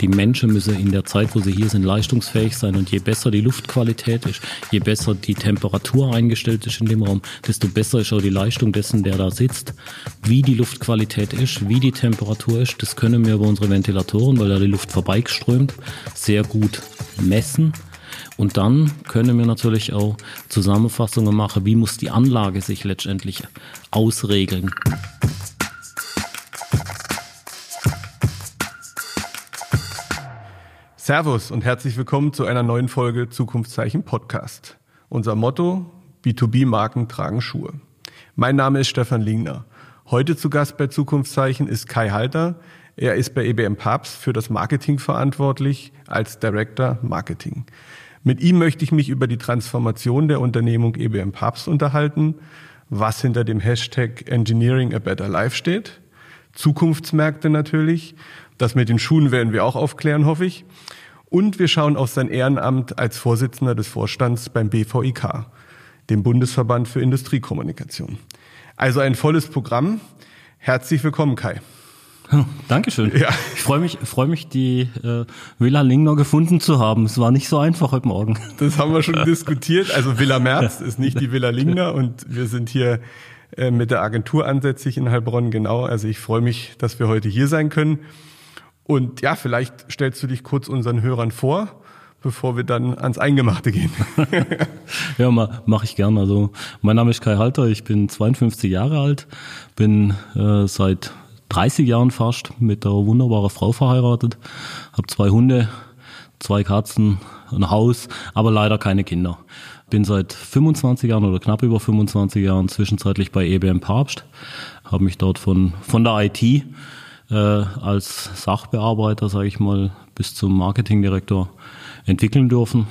Die Menschen müssen in der Zeit, wo sie hier sind, leistungsfähig sein. Und je besser die Luftqualität ist, je besser die Temperatur eingestellt ist in dem Raum, desto besser ist auch die Leistung dessen, der da sitzt. Wie die Luftqualität ist, wie die Temperatur ist, das können wir über unsere Ventilatoren, weil da die Luft vorbeiströmt, sehr gut messen. Und dann können wir natürlich auch Zusammenfassungen machen, wie muss die Anlage sich letztendlich ausregeln. Servus und herzlich willkommen zu einer neuen Folge Zukunftszeichen Podcast. Unser Motto, B2B-Marken tragen Schuhe. Mein Name ist Stefan Lingner. Heute zu Gast bei Zukunftszeichen ist Kai Halter. Er ist bei EBM Papst für das Marketing verantwortlich als Director Marketing. Mit ihm möchte ich mich über die Transformation der Unternehmung EBM Papst unterhalten, was hinter dem Hashtag Engineering a Better Life steht, Zukunftsmärkte natürlich, das mit den Schuhen werden wir auch aufklären, hoffe ich, und wir schauen auf sein Ehrenamt als Vorsitzender des Vorstands beim BVIK, dem Bundesverband für Industriekommunikation. Also ein volles Programm. Herzlich willkommen, Kai. Dankeschön. Ja. Ich freue mich, freue mich, die äh, Villa Lingner gefunden zu haben. Es war nicht so einfach heute Morgen. Das haben wir schon diskutiert. Also Villa Merz ist nicht die Villa Lingner und wir sind hier äh, mit der Agentur ansässig in Heilbronn, genau. Also ich freue mich, dass wir heute hier sein können. Und ja, vielleicht stellst du dich kurz unseren Hörern vor, bevor wir dann ans Eingemachte gehen. ja, mache ich gern. Also mein Name ist Kai Halter, ich bin 52 Jahre alt, bin äh, seit 30 Jahren fast mit einer wunderbaren Frau verheiratet, habe zwei Hunde, zwei Katzen, ein Haus, aber leider keine Kinder. Bin seit 25 Jahren oder knapp über 25 Jahren zwischenzeitlich bei EBM Papst, habe mich dort von, von der IT äh, als Sachbearbeiter, sage ich mal, bis zum Marketingdirektor entwickeln dürfen.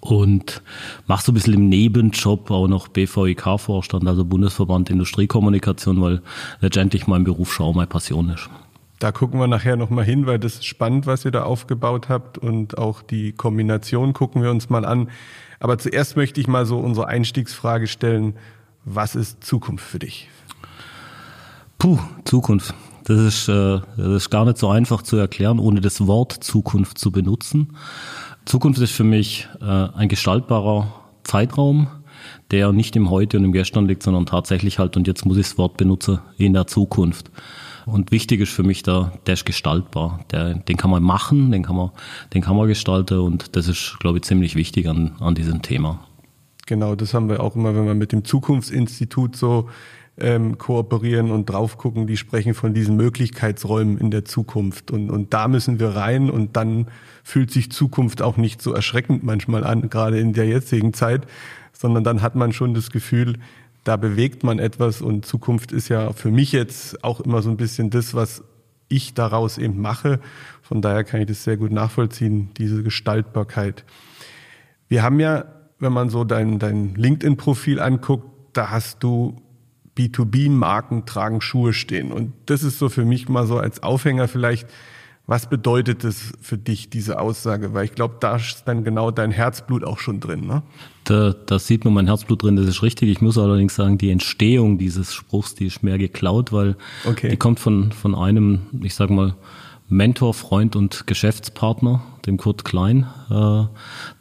Und mache so ein bisschen im Nebenjob auch noch BVIK-Vorstand, also Bundesverband Industriekommunikation, weil letztendlich mein Beruf schon auch meine Passion ist. Da gucken wir nachher nochmal hin, weil das ist spannend, was ihr da aufgebaut habt und auch die Kombination gucken wir uns mal an. Aber zuerst möchte ich mal so unsere Einstiegsfrage stellen. Was ist Zukunft für dich? Puh, Zukunft. Das ist, äh, das ist gar nicht so einfach zu erklären, ohne das Wort Zukunft zu benutzen. Zukunft ist für mich äh, ein gestaltbarer Zeitraum, der nicht im Heute und im Gestern liegt, sondern tatsächlich halt, und jetzt muss ich das Wort benutzen, in der Zukunft. Und wichtig ist für mich da, der ist gestaltbar. Der, den kann man machen, den kann man, den kann man gestalten und das ist, glaube ich, ziemlich wichtig an, an diesem Thema. Genau, das haben wir auch immer, wenn wir mit dem Zukunftsinstitut so ähm, kooperieren und drauf gucken, die sprechen von diesen Möglichkeitsräumen in der Zukunft. Und, und da müssen wir rein und dann fühlt sich Zukunft auch nicht so erschreckend manchmal an, gerade in der jetzigen Zeit, sondern dann hat man schon das Gefühl, da bewegt man etwas und Zukunft ist ja für mich jetzt auch immer so ein bisschen das, was ich daraus eben mache. Von daher kann ich das sehr gut nachvollziehen, diese Gestaltbarkeit. Wir haben ja, wenn man so dein, dein LinkedIn-Profil anguckt, da hast du B2B-Marken tragen Schuhe stehen. Und das ist so für mich mal so als Aufhänger vielleicht, was bedeutet das für dich, diese Aussage? Weil ich glaube, da ist dann genau dein Herzblut auch schon drin. Ne? Da, da sieht man mein Herzblut drin, das ist richtig. Ich muss allerdings sagen, die Entstehung dieses Spruchs, die ist mehr geklaut, weil okay. die kommt von, von einem, ich sag mal, Mentor, Freund und Geschäftspartner, dem Kurt Klein, äh,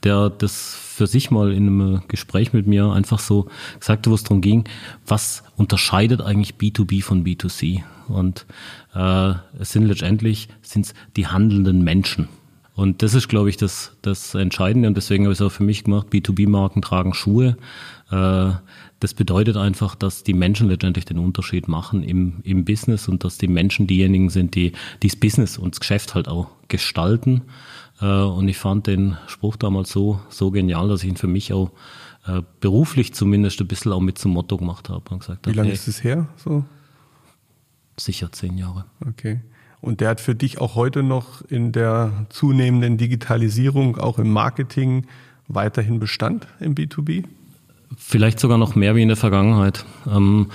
der das für sich mal in einem Gespräch mit mir einfach so sagte, wo es darum ging, was unterscheidet eigentlich B2B von B2C? Und äh, es sind letztendlich sind's die handelnden Menschen. Und das ist, glaube ich, das, das Entscheidende. Und deswegen habe ich es auch für mich gemacht, B2B-Marken tragen Schuhe. Äh, das bedeutet einfach, dass die Menschen letztendlich den Unterschied machen im, im Business und dass die Menschen diejenigen sind, die, die das Business und das Geschäft halt auch gestalten. Äh, und ich fand den Spruch damals so, so genial, dass ich ihn für mich auch äh, beruflich zumindest ein bisschen auch mit zum Motto gemacht habe. Und gesagt Wie lange ist es her? So? Sicher zehn Jahre. Okay. Und der hat für dich auch heute noch in der zunehmenden Digitalisierung, auch im Marketing, weiterhin Bestand im B2B? Vielleicht sogar noch mehr wie in der Vergangenheit. Ähm,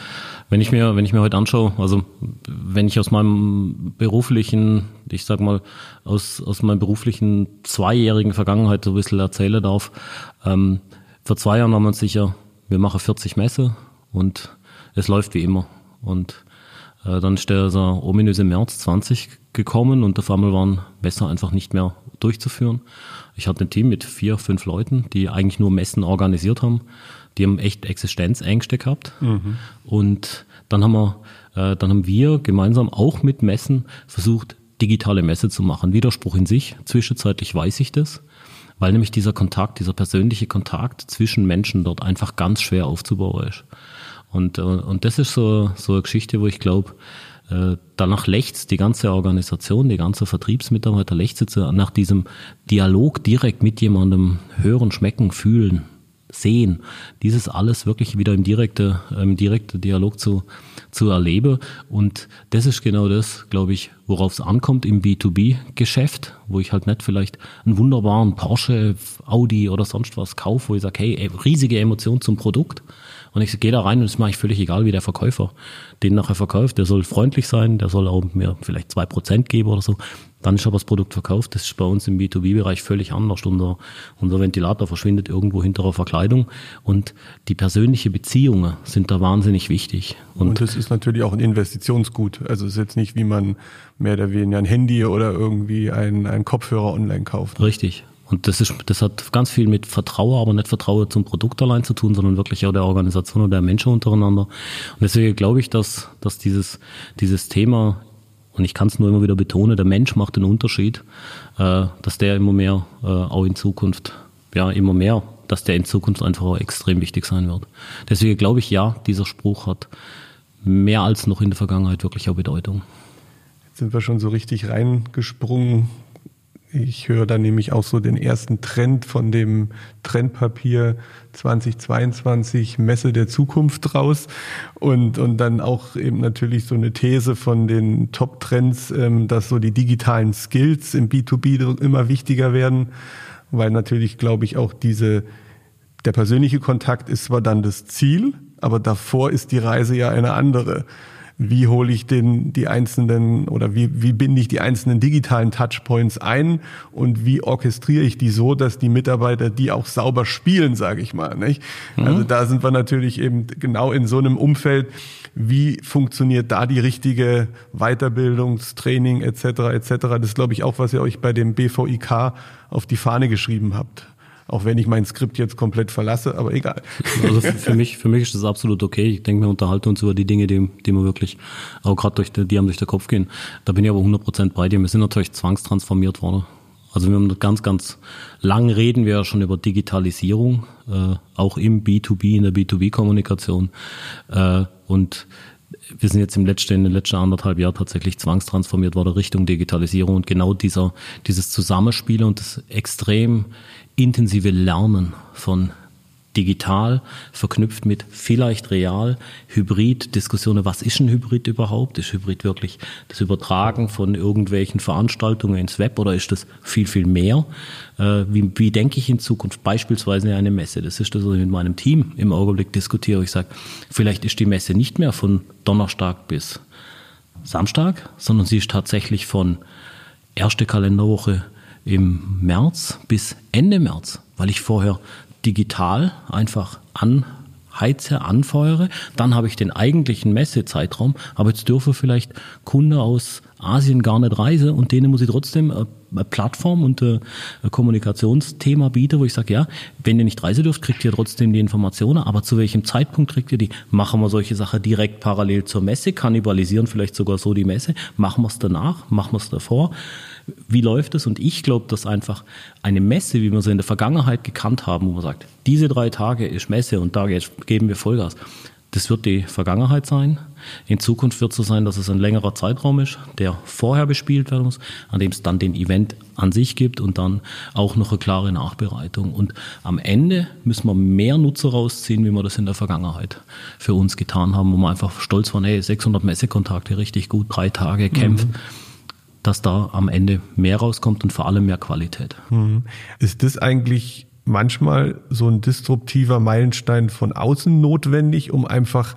wenn ich mir, wenn ich mir heute anschaue, also wenn ich aus meinem beruflichen, ich sag mal, aus, aus meiner beruflichen zweijährigen Vergangenheit so ein bisschen erzählen darf, ähm, vor zwei Jahren wir uns sicher, wir machen 40 Messe und es läuft wie immer. Und Äh, dann ist der so ominöse März 20 gekommen und auf einmal waren Messer einfach nicht mehr durchzuführen. Ich hatte ein Team mit vier, fünf Leuten, die eigentlich nur Messen organisiert haben. Die haben echt Existenzängste gehabt. Mhm. Und dann haben wir, äh, dann haben wir gemeinsam auch mit Messen versucht, digitale Messe zu machen. Widerspruch in sich. Zwischenzeitlich weiß ich das, weil nämlich dieser Kontakt, dieser persönliche Kontakt zwischen Menschen dort einfach ganz schwer aufzubauen ist. Und, äh, und das ist so, so eine Geschichte, wo ich glaube, äh, danach lechzt die ganze Organisation, die ganze Vertriebsmitarbeiter lechzt nach diesem Dialog direkt mit jemandem hören, schmecken, fühlen, sehen. Dieses alles wirklich wieder im direkten im direkte Dialog zu, zu erleben. Und das ist genau das, glaube ich, worauf es ankommt im B2B-Geschäft, wo ich halt nicht vielleicht einen wunderbaren Porsche, Audi oder sonst was kaufe, wo ich sage, hey, riesige Emotion zum Produkt, und ich gehe da rein und es mache ich völlig egal, wie der Verkäufer den nachher verkauft. Der soll freundlich sein, der soll auch mir vielleicht zwei Prozent geben oder so. Dann ist aber das Produkt verkauft. Das ist bei uns im B2B-Bereich völlig anders. Unser, unser Ventilator verschwindet irgendwo hinter der Verkleidung. Und die persönliche Beziehungen sind da wahnsinnig wichtig. Und, und das ist natürlich auch ein Investitionsgut. Also es ist jetzt nicht, wie man mehr oder weniger ein Handy oder irgendwie ein, ein Kopfhörer online kauft. Richtig. Und das ist, das hat ganz viel mit Vertrauen, aber nicht Vertrauen zum Produkt allein zu tun, sondern wirklich auch der Organisation und der Menschen untereinander. Und deswegen glaube ich, dass, dass dieses, dieses Thema, und ich kann es nur immer wieder betonen, der Mensch macht den Unterschied, äh, dass der immer mehr, äh, auch in Zukunft, ja, immer mehr, dass der in Zukunft einfach auch extrem wichtig sein wird. Deswegen glaube ich, ja, dieser Spruch hat mehr als noch in der Vergangenheit wirklich auch Bedeutung. Jetzt sind wir schon so richtig reingesprungen ich höre da nämlich auch so den ersten Trend von dem Trendpapier 2022 Messe der Zukunft raus. Und, und dann auch eben natürlich so eine These von den Top-Trends, ähm, dass so die digitalen Skills im B2B immer wichtiger werden, weil natürlich, glaube ich, auch diese, der persönliche Kontakt ist zwar dann das Ziel, aber davor ist die Reise ja eine andere wie hole ich den, die einzelnen oder wie, wie binde ich die einzelnen digitalen Touchpoints ein und wie orchestriere ich die so, dass die Mitarbeiter die auch sauber spielen, sage ich mal. Nicht? Mhm. Also da sind wir natürlich eben genau in so einem Umfeld, wie funktioniert da die richtige Weiterbildungstraining etc. etc. Das ist, glaube ich, auch, was ihr euch bei dem BVIK auf die Fahne geschrieben habt. Auch wenn ich mein Skript jetzt komplett verlasse, aber egal. Also für mich, für mich ist das absolut okay. Ich denke, wir unterhalten uns über die Dinge, die, die wir wirklich auch gerade durch die, haben durch den Kopf gehen. Da bin ich aber 100% bei dir. Wir sind natürlich zwangstransformiert worden. Also wir haben ganz, ganz lang reden wir ja schon über Digitalisierung, äh, auch im B2B, in der B2B-Kommunikation. Äh, und wir sind jetzt im letzten, in den letzten anderthalb Jahren tatsächlich zwangstransformiert worden Richtung Digitalisierung und genau dieser, dieses Zusammenspiel und das extrem intensive Lernen von digital verknüpft mit vielleicht real, Hybrid, Diskussionen, was ist ein Hybrid überhaupt? Ist Hybrid wirklich das Übertragen von irgendwelchen Veranstaltungen ins Web oder ist das viel, viel mehr? Äh, wie, wie denke ich in Zukunft beispielsweise eine Messe? Das ist das, was ich mit meinem Team im Augenblick diskutiere. Ich sage, vielleicht ist die Messe nicht mehr von Donnerstag bis Samstag, sondern sie ist tatsächlich von erste Kalenderwoche im März bis Ende März, weil ich vorher digital einfach anheize, anfeuere. Dann habe ich den eigentlichen Messezeitraum, aber jetzt dürfen vielleicht Kunde aus Asien gar nicht reisen und denen muss ich trotzdem eine Plattform und ein Kommunikationsthema bieten, wo ich sage, ja, wenn ihr nicht reisen dürft, kriegt ihr trotzdem die Informationen, aber zu welchem Zeitpunkt kriegt ihr die? Machen wir solche Sachen direkt parallel zur Messe, kannibalisieren vielleicht sogar so die Messe, machen wir es danach, machen wir es davor wie läuft es? Und ich glaube, dass einfach eine Messe, wie wir sie in der Vergangenheit gekannt haben, wo man sagt, diese drei Tage ist Messe und da geben wir Vollgas. Das wird die Vergangenheit sein. In Zukunft wird es so sein, dass es ein längerer Zeitraum ist, der vorher bespielt werden muss, an dem es dann den Event an sich gibt und dann auch noch eine klare Nachbereitung. Und am Ende müssen wir mehr Nutzer rausziehen, wie wir das in der Vergangenheit für uns getan haben, wo wir einfach stolz waren, hey, 600 Messekontakte, richtig gut, drei Tage Kämpfe. Mhm dass da am Ende mehr rauskommt und vor allem mehr Qualität. Mhm. Ist das eigentlich manchmal so ein disruptiver Meilenstein von außen notwendig, um einfach,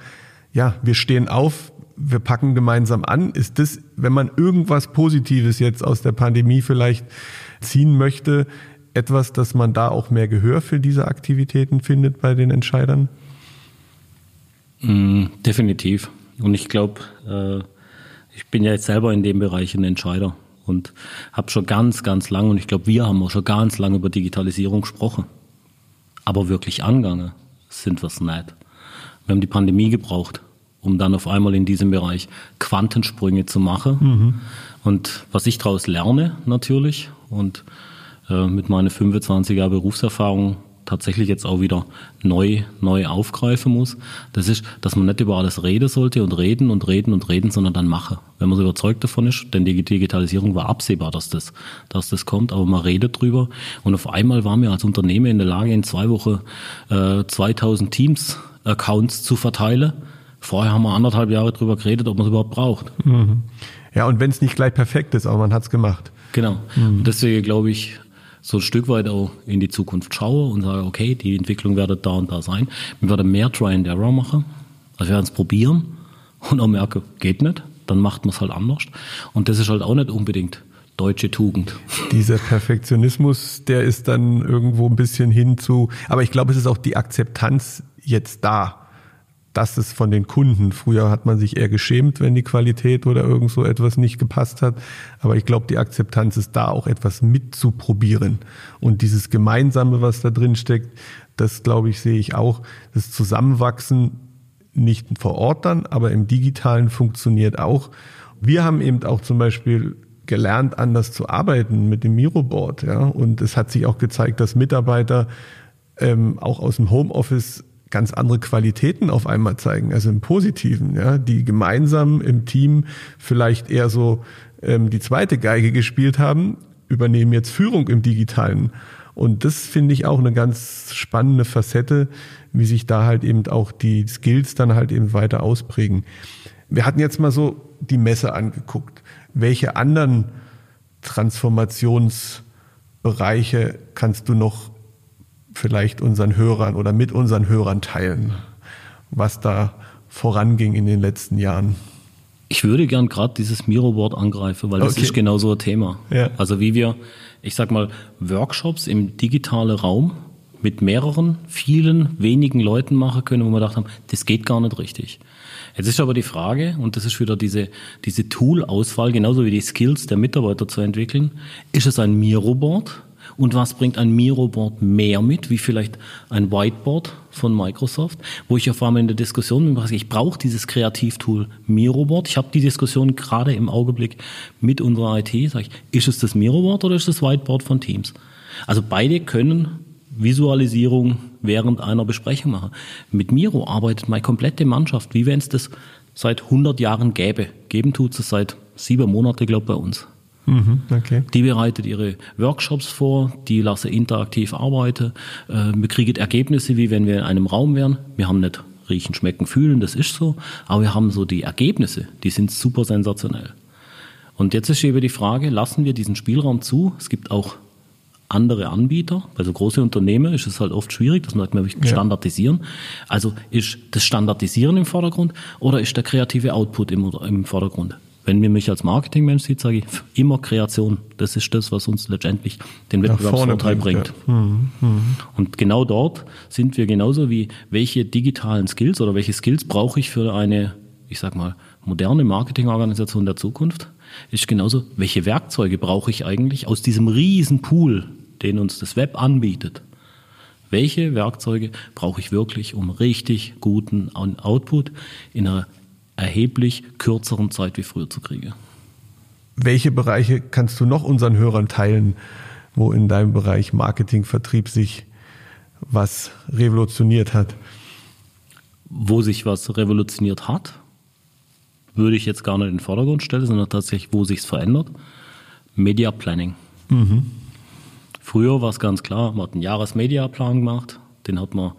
ja, wir stehen auf, wir packen gemeinsam an. Ist das, wenn man irgendwas Positives jetzt aus der Pandemie vielleicht ziehen möchte, etwas, dass man da auch mehr Gehör für diese Aktivitäten findet bei den Entscheidern? Mm, definitiv. Und ich glaube, äh, ich bin ja jetzt selber in dem Bereich ein Entscheider und habe schon ganz, ganz lange, und ich glaube, wir haben auch schon ganz lange über Digitalisierung gesprochen. Aber wirklich angegangen sind wir es nicht. Wir haben die Pandemie gebraucht, um dann auf einmal in diesem Bereich Quantensprünge zu machen. Mhm. Und was ich daraus lerne natürlich und äh, mit meiner 25 Jahre Berufserfahrung tatsächlich jetzt auch wieder neu, neu aufgreifen muss, das ist, dass man nicht über alles reden sollte und reden und reden und reden, sondern dann machen. Wenn man so überzeugt davon ist, denn die Digitalisierung war absehbar, dass das, dass das kommt, aber man redet drüber und auf einmal waren wir als Unternehmen in der Lage, in zwei Wochen äh, 2000 Teams-Accounts zu verteilen. Vorher haben wir anderthalb Jahre drüber geredet, ob man es überhaupt braucht. Mhm. Ja, und wenn es nicht gleich perfekt ist, aber man hat es gemacht. Genau. Mhm. Deswegen glaube ich, so ein Stück weit auch in die Zukunft schaue und sage, okay, die Entwicklung wird da und da sein. Wir werden mehr Try and Error machen. Also wir werden es probieren und auch merken, geht nicht, dann macht man es halt anders. Und das ist halt auch nicht unbedingt deutsche Tugend. Dieser Perfektionismus, der ist dann irgendwo ein bisschen hin zu, aber ich glaube, es ist auch die Akzeptanz jetzt da dass es von den Kunden, früher hat man sich eher geschämt, wenn die Qualität oder irgend so etwas nicht gepasst hat. Aber ich glaube, die Akzeptanz ist da auch etwas mitzuprobieren. Und dieses Gemeinsame, was da drin steckt, das glaube ich, sehe ich auch. Das Zusammenwachsen nicht vor Ort dann, aber im Digitalen funktioniert auch. Wir haben eben auch zum Beispiel gelernt, anders zu arbeiten mit dem Miroboard. Ja? Und es hat sich auch gezeigt, dass Mitarbeiter ähm, auch aus dem Homeoffice ganz andere Qualitäten auf einmal zeigen, also im Positiven, ja, die gemeinsam im Team vielleicht eher so ähm, die zweite Geige gespielt haben, übernehmen jetzt Führung im Digitalen. Und das finde ich auch eine ganz spannende Facette, wie sich da halt eben auch die Skills dann halt eben weiter ausprägen. Wir hatten jetzt mal so die Messe angeguckt. Welche anderen Transformationsbereiche kannst du noch vielleicht unseren Hörern oder mit unseren Hörern teilen, was da voranging in den letzten Jahren? Ich würde gern gerade dieses Miro-Board angreifen, weil das okay. ist genau so ein Thema. Ja. Also wie wir, ich sag mal, Workshops im digitalen Raum mit mehreren, vielen, wenigen Leuten machen können, wo wir gedacht haben, das geht gar nicht richtig. Jetzt ist aber die Frage, und das ist wieder diese, diese Tool-Auswahl, genauso wie die Skills der Mitarbeiter zu entwickeln, ist es ein Miro-Board und was bringt ein Miro-Board mehr mit, wie vielleicht ein Whiteboard von Microsoft, wo ich auf einmal in der Diskussion bin, ich brauche dieses Kreativtool Miro-Board. Ich habe die Diskussion gerade im Augenblick mit unserer IT, sage ich, ist es das Miro-Board oder ist es das Whiteboard von Teams? Also beide können Visualisierung während einer Besprechung machen. Mit Miro arbeitet meine komplette Mannschaft, wie wenn es das seit 100 Jahren gäbe. Geben tut es seit sieben Monaten, glaube ich, bei uns. Mhm, okay. Die bereitet ihre Workshops vor, die lassen interaktiv arbeiten. Äh, wir kriegen Ergebnisse, wie wenn wir in einem Raum wären. Wir haben nicht riechen, schmecken, fühlen, das ist so, aber wir haben so die Ergebnisse, die sind super sensationell. Und jetzt ist eben die Frage, lassen wir diesen Spielraum zu? Es gibt auch andere Anbieter. Bei so große Unternehmen ist es halt oft schwierig, das muss man standardisieren. Also ist das Standardisieren im Vordergrund oder ist der kreative Output im, im Vordergrund? Wenn mir mich als Marketingmensch sieht, sage ich immer Kreation. Das ist das, was uns letztendlich den Wettbewerbsvorteil bringt. Ja. Mhm. Mhm. Und genau dort sind wir genauso wie welche digitalen Skills oder welche Skills brauche ich für eine, ich sag mal, moderne Marketingorganisation der Zukunft. Ist genauso, welche Werkzeuge brauche ich eigentlich aus diesem riesen Pool, den uns das Web anbietet. Welche Werkzeuge brauche ich wirklich, um richtig guten Output in einer erheblich kürzeren Zeit wie früher zu kriegen. Welche Bereiche kannst du noch unseren Hörern teilen, wo in deinem Bereich Marketing, Vertrieb sich was revolutioniert hat? Wo sich was revolutioniert hat, würde ich jetzt gar nicht in den Vordergrund stellen, sondern tatsächlich, wo sich es verändert. Media Planning. Mhm. Früher war es ganz klar, man hat einen Jahresmediaplan gemacht, den hat man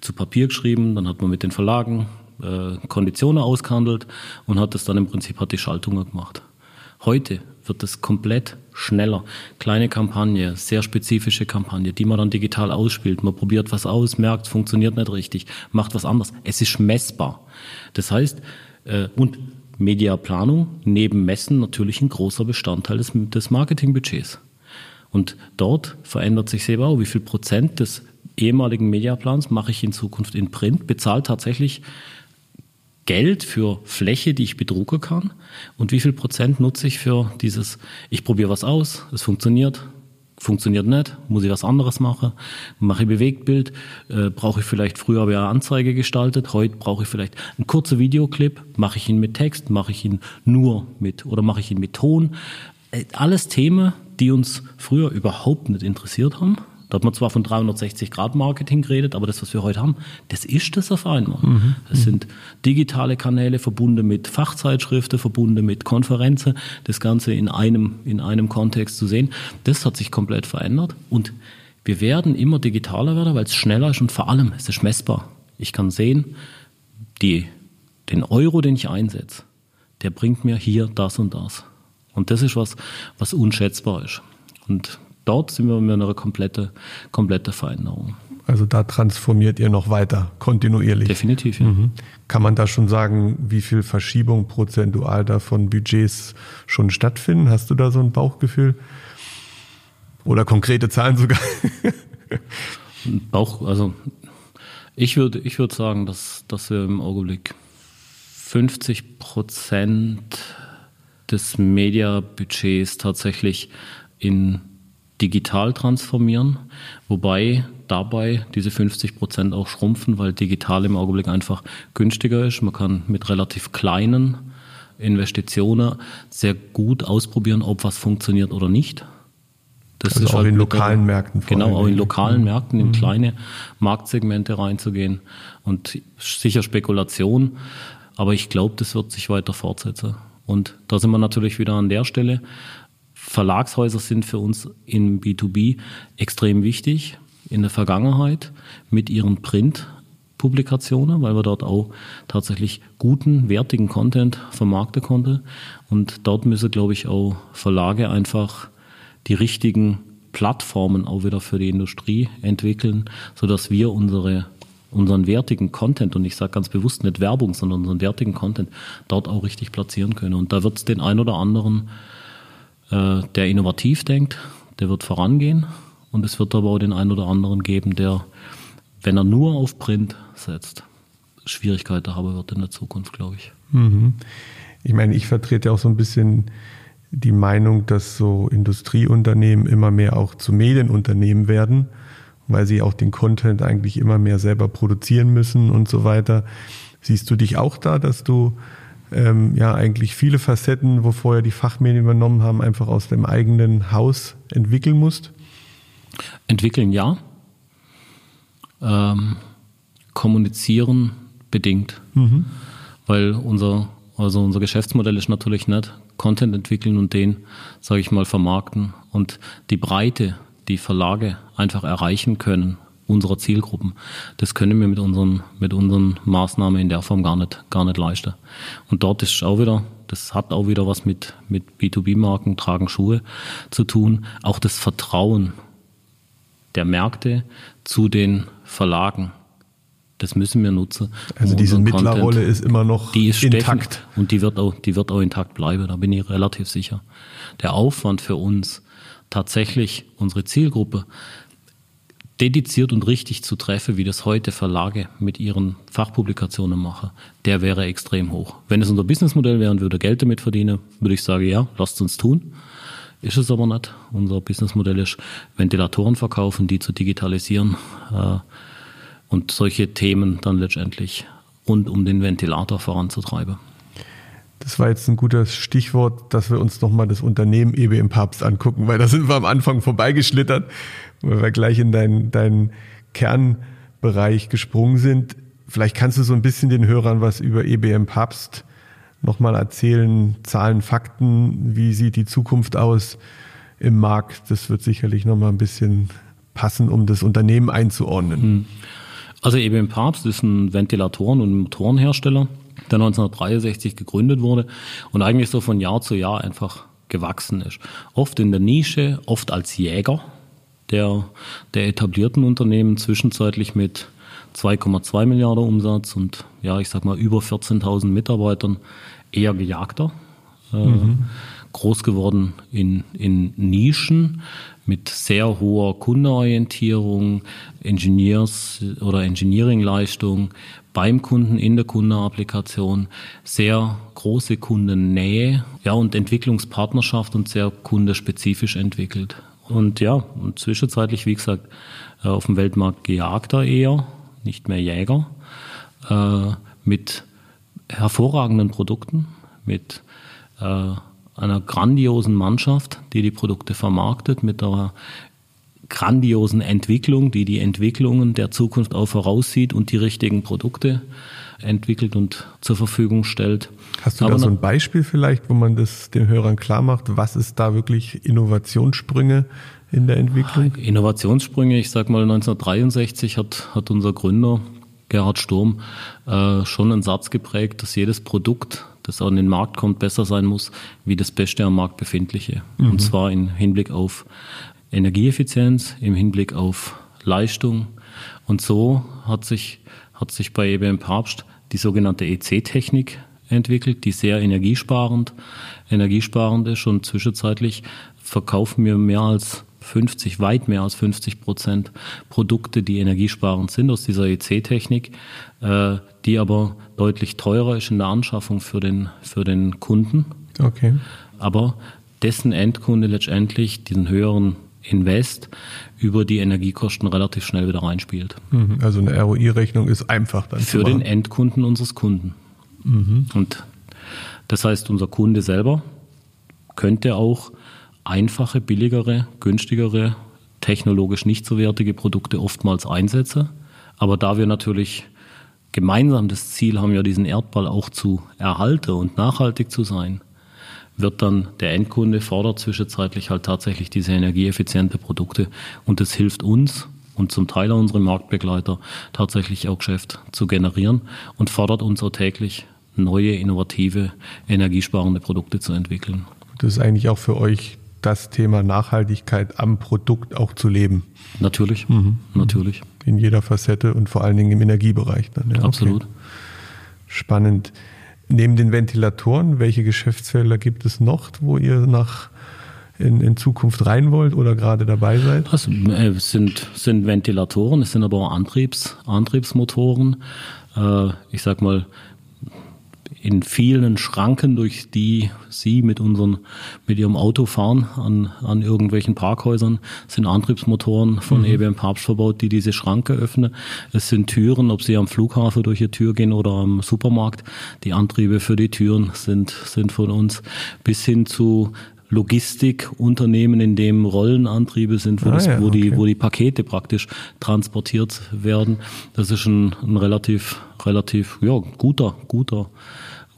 zu Papier geschrieben, dann hat man mit den Verlagen äh, Konditionen ausgehandelt und hat das dann im Prinzip hat die Schaltungen gemacht. Heute wird es komplett schneller. Kleine Kampagne, sehr spezifische Kampagne, die man dann digital ausspielt. Man probiert was aus, merkt, funktioniert nicht richtig, macht was anderes. Es ist messbar. Das heißt, äh, und Mediaplanung neben Messen natürlich ein großer Bestandteil des, des Marketingbudgets. Und dort verändert sich selber auch, wie viel Prozent des ehemaligen Mediaplans mache ich in Zukunft in Print, bezahlt tatsächlich Geld für Fläche, die ich bedrucken kann? Und wie viel Prozent nutze ich für dieses, ich probiere was aus, es funktioniert, funktioniert nicht, muss ich was anderes machen, mache ich Bewegtbild, äh, brauche ich vielleicht, früher habe ich eine Anzeige gestaltet, heute brauche ich vielleicht einen kurzen Videoclip, mache ich ihn mit Text, mache ich ihn nur mit oder mache ich ihn mit Ton. Äh, alles Themen, die uns früher überhaupt nicht interessiert haben, da hat man zwar von 360-Grad-Marketing geredet, aber das, was wir heute haben, das ist das auf einmal. Mhm. Das sind digitale Kanäle verbunden mit Fachzeitschriften, verbunden mit Konferenzen, das Ganze in einem, in einem Kontext zu sehen. Das hat sich komplett verändert und wir werden immer digitaler werden, weil es schneller ist und vor allem es ist messbar. Ich kann sehen, die, den Euro, den ich einsetze, der bringt mir hier das und das. Und das ist was, was unschätzbar ist. Und dort sind wir mit einer komplette, komplette Veränderung. Also da transformiert ihr noch weiter, kontinuierlich. Definitiv, ja. Mhm. Kann man da schon sagen, wie viel Verschiebung prozentual da von Budgets schon stattfinden? Hast du da so ein Bauchgefühl? Oder konkrete Zahlen sogar? Bauch, also ich würde ich würde sagen, dass, dass wir im Augenblick 50 Prozent des Mediabudgets tatsächlich in digital transformieren, wobei dabei diese 50 Prozent auch schrumpfen, weil digital im Augenblick einfach günstiger ist. Man kann mit relativ kleinen Investitionen sehr gut ausprobieren, ob was funktioniert oder nicht. Das also ist auch halt in lokalen der, Märkten. Genau, auch in lokalen mhm. Märkten, in mhm. kleine Marktsegmente reinzugehen und sicher Spekulation. Aber ich glaube, das wird sich weiter fortsetzen. Und da sind wir natürlich wieder an der Stelle, Verlagshäuser sind für uns im B2B extrem wichtig in der Vergangenheit mit ihren Print-Publikationen, weil wir dort auch tatsächlich guten, wertigen Content vermarkten konnten. Und dort müssen, glaube ich, auch Verlage einfach die richtigen Plattformen auch wieder für die Industrie entwickeln, sodass wir unsere unseren wertigen Content, und ich sage ganz bewusst nicht Werbung, sondern unseren wertigen Content dort auch richtig platzieren können. Und da wird es den ein oder anderen äh, der innovativ denkt, der wird vorangehen. Und es wird aber auch den einen oder anderen geben, der, wenn er nur auf Print setzt, Schwierigkeiten haben wird in der Zukunft, glaube ich. Mhm. Ich meine, ich vertrete auch so ein bisschen die Meinung, dass so Industrieunternehmen immer mehr auch zu Medienunternehmen werden, weil sie auch den Content eigentlich immer mehr selber produzieren müssen und so weiter. Siehst du dich auch da, dass du ähm, ja eigentlich viele Facetten, wo vorher die Fachmedien übernommen haben, einfach aus dem eigenen Haus entwickeln musst? Entwickeln ja. Ähm, kommunizieren bedingt. Mhm. Weil unser, also unser Geschäftsmodell ist natürlich nicht Content entwickeln und den, sage ich mal, vermarkten. Und die Breite, die Verlage einfach erreichen können unserer Zielgruppen. Das können wir mit unseren, mit unseren Maßnahmen in der Form gar nicht, gar nicht leisten. Und dort ist auch wieder, das hat auch wieder was mit, mit B2B-Marken, tragen Schuhe zu tun. Auch das Vertrauen der Märkte zu den Verlagen. Das müssen wir nutzen. Also um diese Mittlerrolle ist immer noch die ist intakt. Und die wird auch, die wird auch intakt bleiben, da bin ich relativ sicher. Der Aufwand für uns, tatsächlich unsere Zielgruppe dediziert und richtig zu treffen, wie das heute Verlage mit ihren Fachpublikationen machen, der wäre extrem hoch. Wenn es unser Businessmodell wäre und würde Geld damit verdienen, würde ich sagen, ja, lasst uns tun. Ist es aber nicht. Unser Businessmodell ist Ventilatoren verkaufen, die zu digitalisieren äh, und solche Themen dann letztendlich rund um den Ventilator voranzutreiben. Das war jetzt ein gutes Stichwort, dass wir uns nochmal das Unternehmen EBM Papst angucken, weil da sind wir am Anfang vorbeigeschlittert weil wir gleich in deinen, deinen Kernbereich gesprungen sind. Vielleicht kannst du so ein bisschen den Hörern was über EBM Papst nochmal erzählen, Zahlen, Fakten, wie sieht die Zukunft aus im Markt? Das wird sicherlich nochmal ein bisschen passen, um das Unternehmen einzuordnen. Hm. Also EBM Papst ist ein Ventilatoren- und Motorenhersteller, der 1963 gegründet wurde und eigentlich so von Jahr zu Jahr einfach gewachsen ist. Oft in der Nische, oft als Jäger, der, der etablierten Unternehmen zwischenzeitlich mit 2,2 Milliarden Umsatz und ja, ich sag mal über 14.000 Mitarbeitern eher gejagter äh, mhm. Groß geworden in, in Nischen mit sehr hoher Kundenorientierung, Engineers oder Engineering-Leistung beim Kunden in der Kundenapplikation, sehr große Kundennähe, ja, und Entwicklungspartnerschaft und sehr kundespezifisch entwickelt. Und ja, und zwischenzeitlich, wie gesagt, äh, auf dem Weltmarkt Gejagter eher, nicht mehr Jäger, äh, mit hervorragenden Produkten, mit äh, einer grandiosen Mannschaft, die die Produkte vermarktet, mit einer grandiosen Entwicklung, die die Entwicklungen der Zukunft auch voraussieht und die richtigen Produkte entwickelt und zur Verfügung stellt. Hast du Aber da so ein Beispiel vielleicht, wo man das den Hörern klar macht? Was ist da wirklich Innovationssprünge in der Entwicklung? Innovationssprünge, ich sag mal 1963 hat, hat unser Gründer Gerhard Sturm äh, schon einen Satz geprägt, dass jedes Produkt das an den Markt kommt, besser sein muss wie das Beste am Markt befindliche. Mhm. Und zwar im Hinblick auf Energieeffizienz, im Hinblick auf Leistung. Und so hat sich, hat sich bei EBM Papst die sogenannte EC-Technik entwickelt, die sehr energiesparend, energiesparend ist und zwischenzeitlich verkaufen wir mehr als 50, weit mehr als 50 Prozent Produkte, die energiesparend sind aus dieser EC-Technik, äh, die aber deutlich teurer ist in der Anschaffung für den, für den Kunden. Okay. Aber dessen Endkunde letztendlich diesen höheren Invest über die Energiekosten relativ schnell wieder reinspielt. Mhm. Also eine ROI-Rechnung ist einfach dann. Für den Endkunden unseres Kunden. Mhm. Und das heißt, unser Kunde selber könnte auch einfache, billigere, günstigere, technologisch nicht so wertige Produkte oftmals einsetze. Aber da wir natürlich gemeinsam das Ziel haben, ja diesen Erdball auch zu erhalten und nachhaltig zu sein, wird dann der Endkunde fordert zwischenzeitlich halt tatsächlich diese energieeffiziente Produkte und es hilft uns und zum Teil auch unsere Marktbegleiter tatsächlich auch Geschäft zu generieren und fordert uns auch täglich neue, innovative, energiesparende Produkte zu entwickeln. Das ist eigentlich auch für euch das Thema Nachhaltigkeit am Produkt auch zu leben. Natürlich, mhm. natürlich. In jeder Facette und vor allen Dingen im Energiebereich dann. Ja, Absolut. Okay. Spannend. Neben den Ventilatoren, welche Geschäftsfelder gibt es noch, wo ihr nach in, in Zukunft rein wollt oder gerade dabei seid? Also, äh, es sind, sind Ventilatoren, es sind aber auch Antriebs, Antriebsmotoren. Äh, ich sag mal, in vielen Schranken, durch die Sie mit unseren, mit Ihrem Auto fahren an, an irgendwelchen Parkhäusern, sind Antriebsmotoren von mhm. EBM Papst verbaut, die diese Schranke öffnen. Es sind Türen, ob Sie am Flughafen durch die Tür gehen oder am Supermarkt. Die Antriebe für die Türen sind, sind von uns bis hin zu Logistikunternehmen, in dem Rollenantriebe sind, wo, ah, das, wo, okay. die, wo die Pakete praktisch transportiert werden. Das ist ein, ein relativ, relativ ja, guter, guter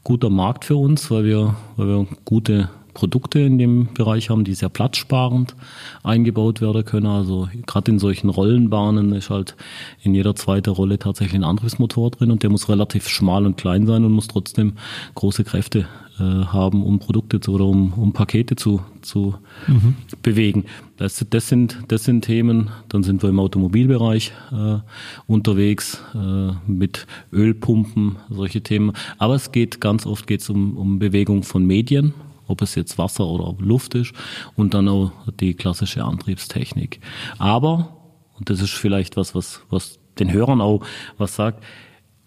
guter Markt für uns, weil wir, weil wir gute Produkte in dem Bereich haben, die sehr platzsparend eingebaut werden können. Also gerade in solchen Rollenbahnen ist halt in jeder zweiten Rolle tatsächlich ein Antriebsmotor drin und der muss relativ schmal und klein sein und muss trotzdem große Kräfte äh, haben, um Produkte zu, oder um, um Pakete zu, zu mhm. bewegen. Das, das, sind, das sind Themen. Dann sind wir im Automobilbereich äh, unterwegs äh, mit Ölpumpen, solche Themen. Aber es geht ganz oft geht's um, um Bewegung von Medien ob es jetzt Wasser oder Luft ist und dann auch die klassische Antriebstechnik. Aber, und das ist vielleicht was, was, was den Hörern auch was sagt,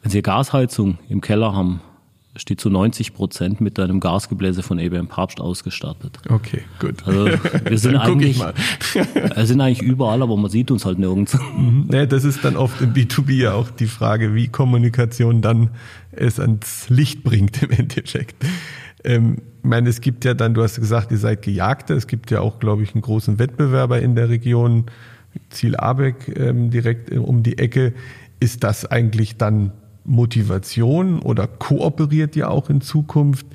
wenn Sie Gasheizung im Keller haben, steht zu 90 Prozent mit einem Gasgebläse von EBM Papst ausgestattet. Okay, gut. Also wir sind eigentlich, wir sind eigentlich überall, aber man sieht uns halt nirgends. Mhm. Ja, das ist dann oft im B2B ja auch die Frage, wie Kommunikation dann es ans Licht bringt im Endeffekt. Ähm, ich meine, es gibt ja dann, du hast gesagt, ihr seid Gejagte. Es gibt ja auch, glaube ich, einen großen Wettbewerber in der Region, Ziel Abeck ähm, direkt äh, um die Ecke. Ist das eigentlich dann Motivation oder kooperiert ihr auch in Zukunft?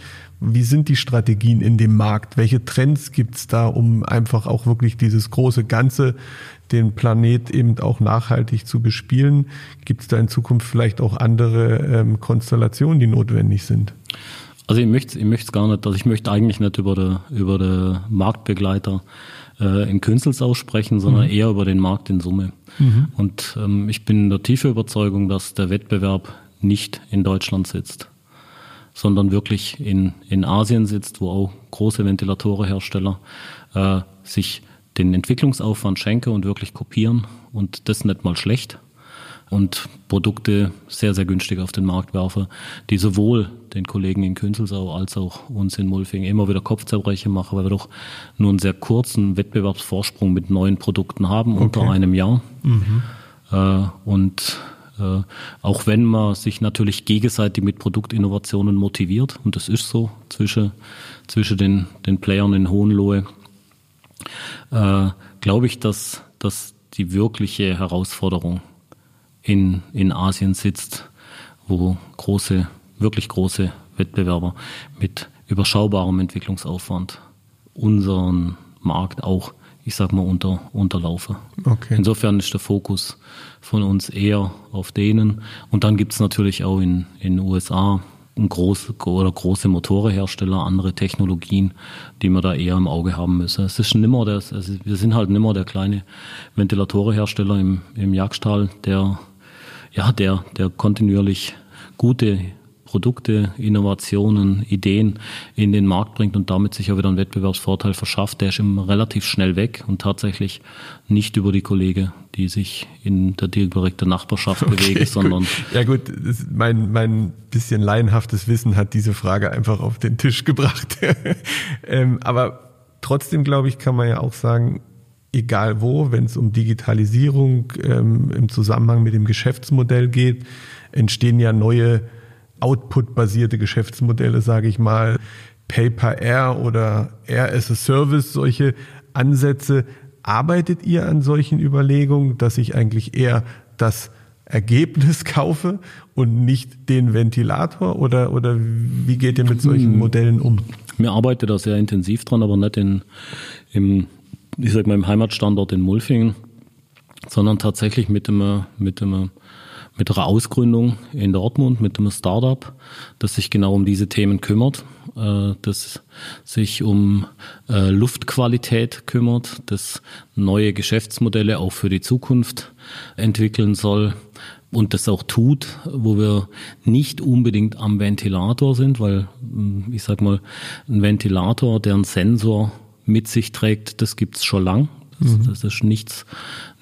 Wie sind die Strategien in dem Markt? Welche Trends gibt's da, um einfach auch wirklich dieses große Ganze, den Planet eben auch nachhaltig zu bespielen? Gibt's da in Zukunft vielleicht auch andere ähm, Konstellationen, die notwendig sind? Also ich möchte ich möchte gar nicht, also ich möchte eigentlich nicht über der über der Marktbegleiter äh, in Künstels aussprechen, sondern mhm. eher über den Markt in Summe. Mhm. Und ähm, ich bin der tiefe Überzeugung, dass der Wettbewerb nicht in Deutschland sitzt, sondern wirklich in, in Asien sitzt, wo auch große Ventilatorenhersteller äh, sich den Entwicklungsaufwand schenken und wirklich kopieren und das nicht mal schlecht und Produkte sehr, sehr günstig auf den Markt werfen, die sowohl den Kollegen in Künzelsau als auch uns in Mulfing immer wieder Kopfzerbrechen machen, weil wir doch nur einen sehr kurzen Wettbewerbsvorsprung mit neuen Produkten haben okay. unter einem Jahr. Mhm. Äh, und äh, auch wenn man sich natürlich gegenseitig mit Produktinnovationen motiviert, und das ist so zwischen, zwischen den, den Playern in Hohenlohe, äh, glaube ich, dass, dass die wirkliche Herausforderung in, in Asien sitzt, wo große, wirklich große Wettbewerber mit überschaubarem Entwicklungsaufwand unseren Markt auch, ich sag mal, unter, unterlaufe. Okay. Insofern ist der Fokus von uns eher auf denen. Und dann gibt es natürlich auch in den USA große oder große Motorenhersteller, andere Technologien, die wir da eher im Auge haben müssen. Es ist nimmer der, also wir sind halt nimmer der kleine Ventilatorenhersteller im, im Jagdstall, der ja, der, der kontinuierlich gute Produkte, Innovationen, Ideen in den Markt bringt und damit sich ja wieder einen Wettbewerbsvorteil verschafft, der ist immer relativ schnell weg und tatsächlich nicht über die Kollegen, die sich in der direkten Nachbarschaft okay, bewegen, sondern. Ja gut, mein, mein bisschen laienhaftes Wissen hat diese Frage einfach auf den Tisch gebracht. ähm, aber trotzdem, glaube ich, kann man ja auch sagen, egal wo, wenn es um Digitalisierung ähm, im Zusammenhang mit dem Geschäftsmodell geht, entstehen ja neue Output-basierte Geschäftsmodelle, sage ich mal, Pay-per-Air oder Air as a Service, solche Ansätze. Arbeitet ihr an solchen Überlegungen, dass ich eigentlich eher das Ergebnis kaufe und nicht den Ventilator oder, oder wie geht ihr mit solchen hm. Modellen um? Wir arbeiten da sehr intensiv dran, aber nicht in, im ich sag mal, im Heimatstandort in Mulfingen, sondern tatsächlich mit einem, mit einem mit einer Ausgründung in Dortmund, mit einem Startup, das sich genau um diese Themen kümmert, äh, das sich um äh, Luftqualität kümmert, das neue Geschäftsmodelle auch für die Zukunft entwickeln soll und das auch tut, wo wir nicht unbedingt am Ventilator sind, weil ich sag mal, ein Ventilator, der einen Sensor mit sich trägt, das gibt's schon lang. Das, mhm. das, ist nichts,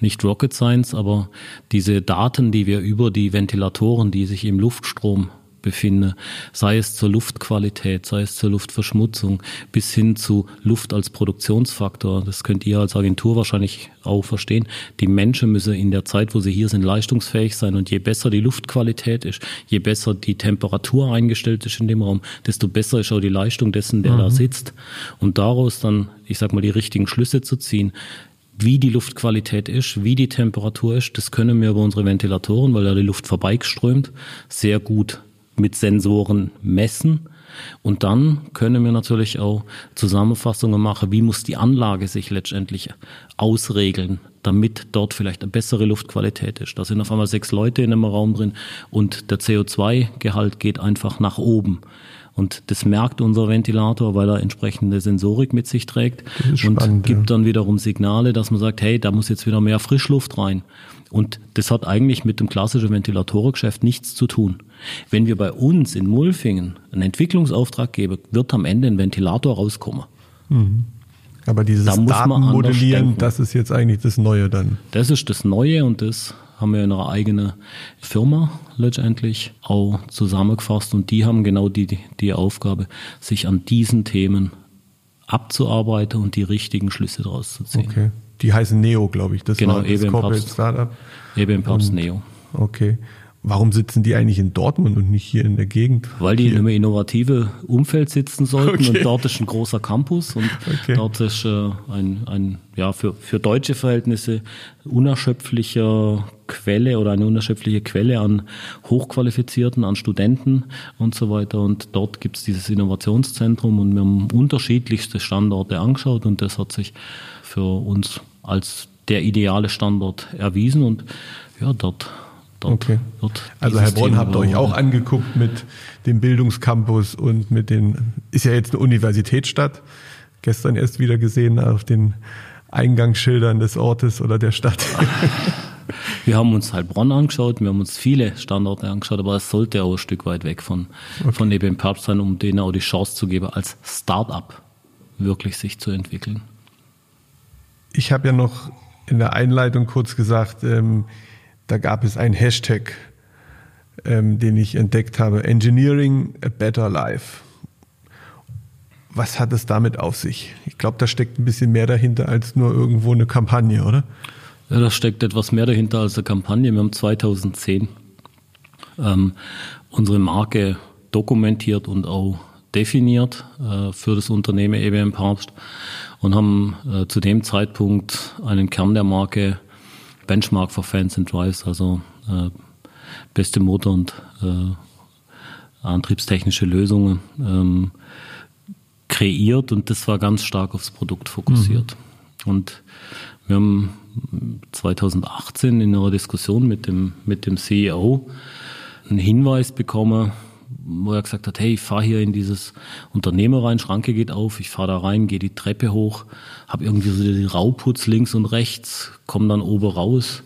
nicht Rocket Science, aber diese Daten, die wir über die Ventilatoren, die sich im Luftstrom befinde, sei es zur Luftqualität, sei es zur Luftverschmutzung, bis hin zu Luft als Produktionsfaktor. Das könnt ihr als Agentur wahrscheinlich auch verstehen. Die Menschen müssen in der Zeit, wo sie hier sind, leistungsfähig sein. Und je besser die Luftqualität ist, je besser die Temperatur eingestellt ist in dem Raum, desto besser ist auch die Leistung dessen, der mhm. da sitzt. Und daraus dann, ich sag mal, die richtigen Schlüsse zu ziehen wie die Luftqualität ist, wie die Temperatur ist, das können wir über unsere Ventilatoren, weil da die Luft vorbeigeströmt, sehr gut mit Sensoren messen. Und dann können wir natürlich auch Zusammenfassungen machen, wie muss die Anlage sich letztendlich ausregeln, damit dort vielleicht eine bessere Luftqualität ist. Da sind auf einmal sechs Leute in einem Raum drin und der CO2-Gehalt geht einfach nach oben. Und das merkt unser Ventilator, weil er entsprechende Sensorik mit sich trägt und spannend, gibt dann wiederum Signale, dass man sagt, hey, da muss jetzt wieder mehr Frischluft rein. Und das hat eigentlich mit dem klassischen Ventilatorengeschäft nichts zu tun. Wenn wir bei uns in Mulfingen einen Entwicklungsauftrag geben, wird am Ende ein Ventilator rauskommen. Mhm. Aber dieses da Datenmodellieren, das ist jetzt eigentlich das Neue dann. Das ist das Neue und das haben wir in einer eigenen Firma letztendlich auch zusammengefasst und die haben genau die, die Aufgabe, sich an diesen Themen abzuarbeiten und die richtigen Schlüsse daraus zu ziehen. Okay. Die heißen Neo, glaube ich. Das genau, war das Corporate Papst, Startup. EBM Papst Neo. Okay. Warum sitzen die eigentlich in Dortmund und nicht hier in der Gegend? Weil die hier? in einem innovative Umfeld sitzen sollten okay. und dort ist ein großer Campus und okay. dort ist äh, ein, ein ja, für, für deutsche Verhältnisse unerschöpflicher Quelle oder eine unerschöpfliche Quelle an Hochqualifizierten, an Studenten und so weiter. Und dort gibt es dieses Innovationszentrum und wir haben unterschiedlichste Standorte angeschaut und das hat sich für uns als der ideale Standort erwiesen und ja, dort okay. also Herr Bonn habt ihr euch auch angeguckt mit dem Bildungscampus und mit den, ist ja jetzt eine Universitätsstadt, gestern erst wieder gesehen auf den Eingangsschildern des Ortes oder der Stadt. Wir haben uns Heilbronn angeschaut, wir haben uns viele Standorte angeschaut, aber es sollte auch ein Stück weit weg von, okay. von EBM Perp sein, um denen auch die Chance zu geben, als Start-up wirklich sich zu entwickeln. Ich habe ja noch in der Einleitung kurz gesagt, ähm, da gab es einen Hashtag, ähm, den ich entdeckt habe, Engineering a Better Life. Was hat es damit auf sich? Ich glaube, da steckt ein bisschen mehr dahinter als nur irgendwo eine Kampagne, oder? Ja, da steckt etwas mehr dahinter als eine Kampagne. Wir haben 2010 ähm, unsere Marke dokumentiert und auch definiert äh, für das Unternehmen EBM Papst und haben äh, zu dem Zeitpunkt einen Kern der Marke Benchmark for Fans and Drives, also äh, beste Motor- und äh, antriebstechnische Lösungen ähm, kreiert und das war ganz stark aufs Produkt fokussiert. Mhm. Und wir haben 2018 in einer Diskussion mit dem, mit dem CEO einen Hinweis bekommen, wo er gesagt hat, hey, ich fahre hier in dieses Unternehmen rein, Schranke geht auf, ich fahre da rein, gehe die Treppe hoch, habe irgendwie so den Rauputz links und rechts, komme dann oben raus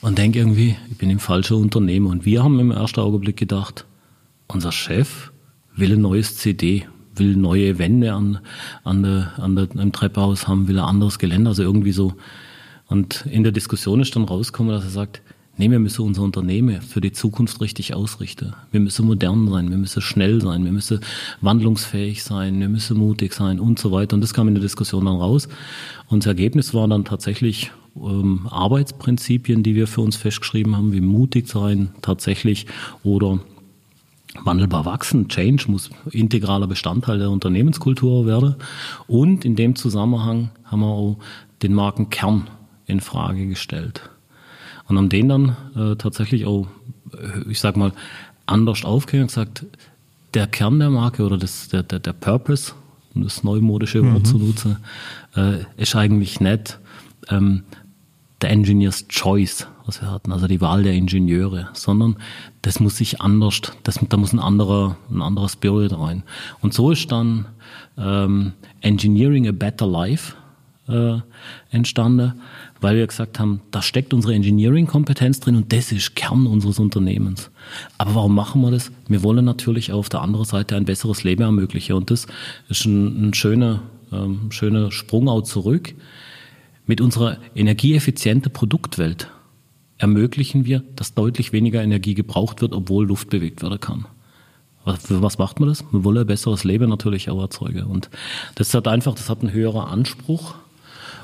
und denke irgendwie, ich bin im falschen Unternehmen. Und wir haben im ersten Augenblick gedacht, unser Chef will ein neues CD, will neue Wände an, an, der, an der, im Treppenhaus haben, will ein anderes Gelände, also irgendwie so. Und in der Diskussion ist dann rausgekommen, dass er sagt, nee, wir müssen unser Unternehmen für die Zukunft richtig ausrichten. Wir müssen modern sein, wir müssen schnell sein, wir müssen wandlungsfähig sein, wir müssen mutig sein und so weiter. Und das kam in der Diskussion dann raus. Und das Ergebnis war dann tatsächlich ähm, Arbeitsprinzipien, die wir für uns festgeschrieben haben, wie mutig sein tatsächlich oder wandelbar wachsen. Change muss integraler Bestandteil der Unternehmenskultur werden. Und in dem Zusammenhang haben wir auch den Markenkern in Frage gestellt. Und haben den dann äh, tatsächlich auch, äh, ich sag mal, anders aufgehört und gesagt, der Kern der Marke oder das, der, der, der Purpose, um das neumodische Wort mhm. zu nutzen, äh, ist eigentlich nicht ähm, der Engineer's Choice, was wir hatten, also die Wahl der Ingenieure, sondern das muss sich anders, das, da muss ein anderer, ein anderer Spirit rein. Und so ist dann ähm, Engineering a Better Life äh, entstanden, weil wir gesagt haben, da steckt unsere Engineering-Kompetenz drin und das ist Kern unseres Unternehmens. Aber warum machen wir das? Wir wollen natürlich auf der anderen Seite ein besseres Leben ermöglichen und das ist ein, ein schöner, ähm, schöner Sprung auch zurück. Mit unserer energieeffizienten Produktwelt ermöglichen wir, dass deutlich weniger Energie gebraucht wird, obwohl Luft bewegt werden kann. Was macht man das? Man will ein besseres Leben natürlich auch erzeugen. Und das hat einfach, das hat einen höheren Anspruch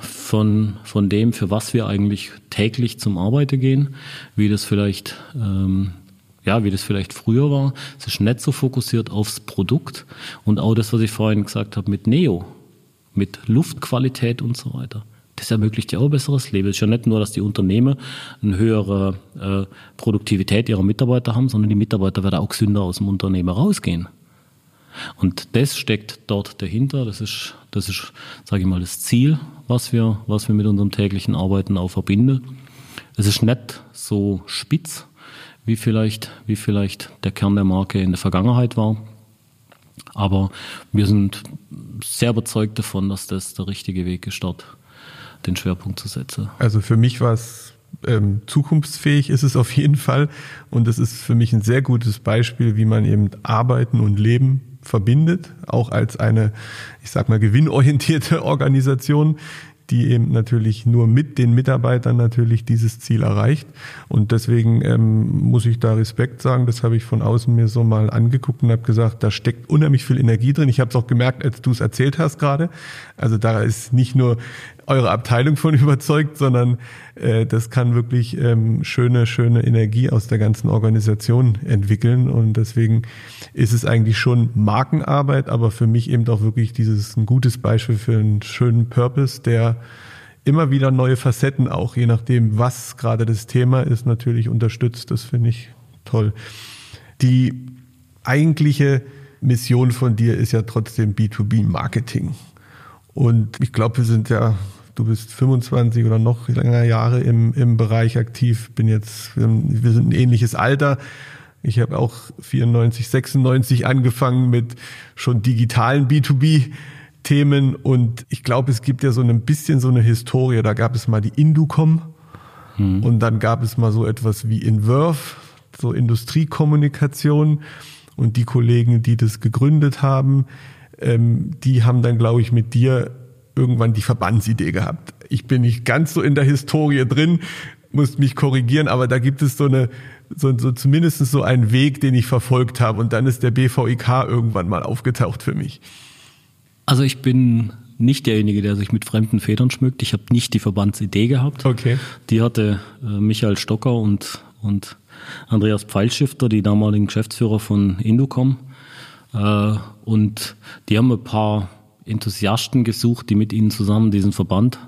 von, von dem, für was wir eigentlich täglich zum Arbeiten gehen, wie das vielleicht, ähm, ja, wie das vielleicht früher war. Es ist nicht so fokussiert aufs Produkt und auch das, was ich vorhin gesagt habe mit Neo, mit Luftqualität und so weiter. Das ermöglicht ja auch ein besseres Leben. Es ist ja nicht nur, dass die Unternehmen eine höhere äh, Produktivität ihrer Mitarbeiter haben, sondern die Mitarbeiter werden auch gesünder aus dem Unternehmen rausgehen. Und das steckt dort dahinter. Das ist, das ist, sage ich mal, das Ziel, was wir, was wir mit unserem täglichen Arbeiten auch verbinden. Es ist nicht so spitz, wie vielleicht, wie vielleicht der Kern der Marke in der Vergangenheit war. Aber wir sind sehr überzeugt davon, dass das der richtige Weg ist, dort den Schwerpunkt zu setzen. Also für mich war es ähm, zukunftsfähig ist es auf jeden Fall. Und es ist für mich ein sehr gutes Beispiel, wie man eben Arbeiten und Leben verbindet, auch als eine, ich sag mal, gewinnorientierte Organisation, die eben natürlich nur mit den Mitarbeitern natürlich dieses Ziel erreicht. Und deswegen ähm, muss ich da Respekt sagen. Das habe ich von außen mir so mal angeguckt und habe gesagt, da steckt unheimlich viel Energie drin. Ich habe es auch gemerkt, als du es erzählt hast gerade. Also da ist nicht nur eure Abteilung von überzeugt, sondern äh, das kann wirklich ähm, schöne, schöne Energie aus der ganzen Organisation entwickeln. Und deswegen ist es eigentlich schon Markenarbeit, aber für mich eben auch wirklich dieses ein gutes Beispiel für einen schönen Purpose, der immer wieder neue Facetten auch, je nachdem, was gerade das Thema ist, natürlich unterstützt. Das finde ich toll. Die eigentliche Mission von dir ist ja trotzdem B2B-Marketing. Und ich glaube, wir sind ja, du bist 25 oder noch länger Jahre im, im Bereich aktiv, bin jetzt, wir sind ein ähnliches Alter. Ich habe auch 94, 96 angefangen mit schon digitalen B2B. Themen und ich glaube, es gibt ja so ein bisschen so eine Historie. Da gab es mal die Inducom Mhm. Und dann gab es mal so etwas wie Inverve, so Industriekommunikation. Und die Kollegen, die das gegründet haben, ähm, die haben dann, glaube ich, mit dir irgendwann die Verbandsidee gehabt. Ich bin nicht ganz so in der Historie drin, muss mich korrigieren, aber da gibt es so eine, so, so zumindest so einen Weg, den ich verfolgt habe. Und dann ist der BVIK irgendwann mal aufgetaucht für mich. Also ich bin nicht derjenige, der sich mit fremden Federn schmückt. Ich habe nicht die Verbandsidee gehabt. Okay. Die hatte äh, Michael Stocker und, und Andreas Pfeilschifter, die damaligen Geschäftsführer von Indocom. Äh, und die haben ein paar Enthusiasten gesucht, die mit ihnen zusammen diesen Verband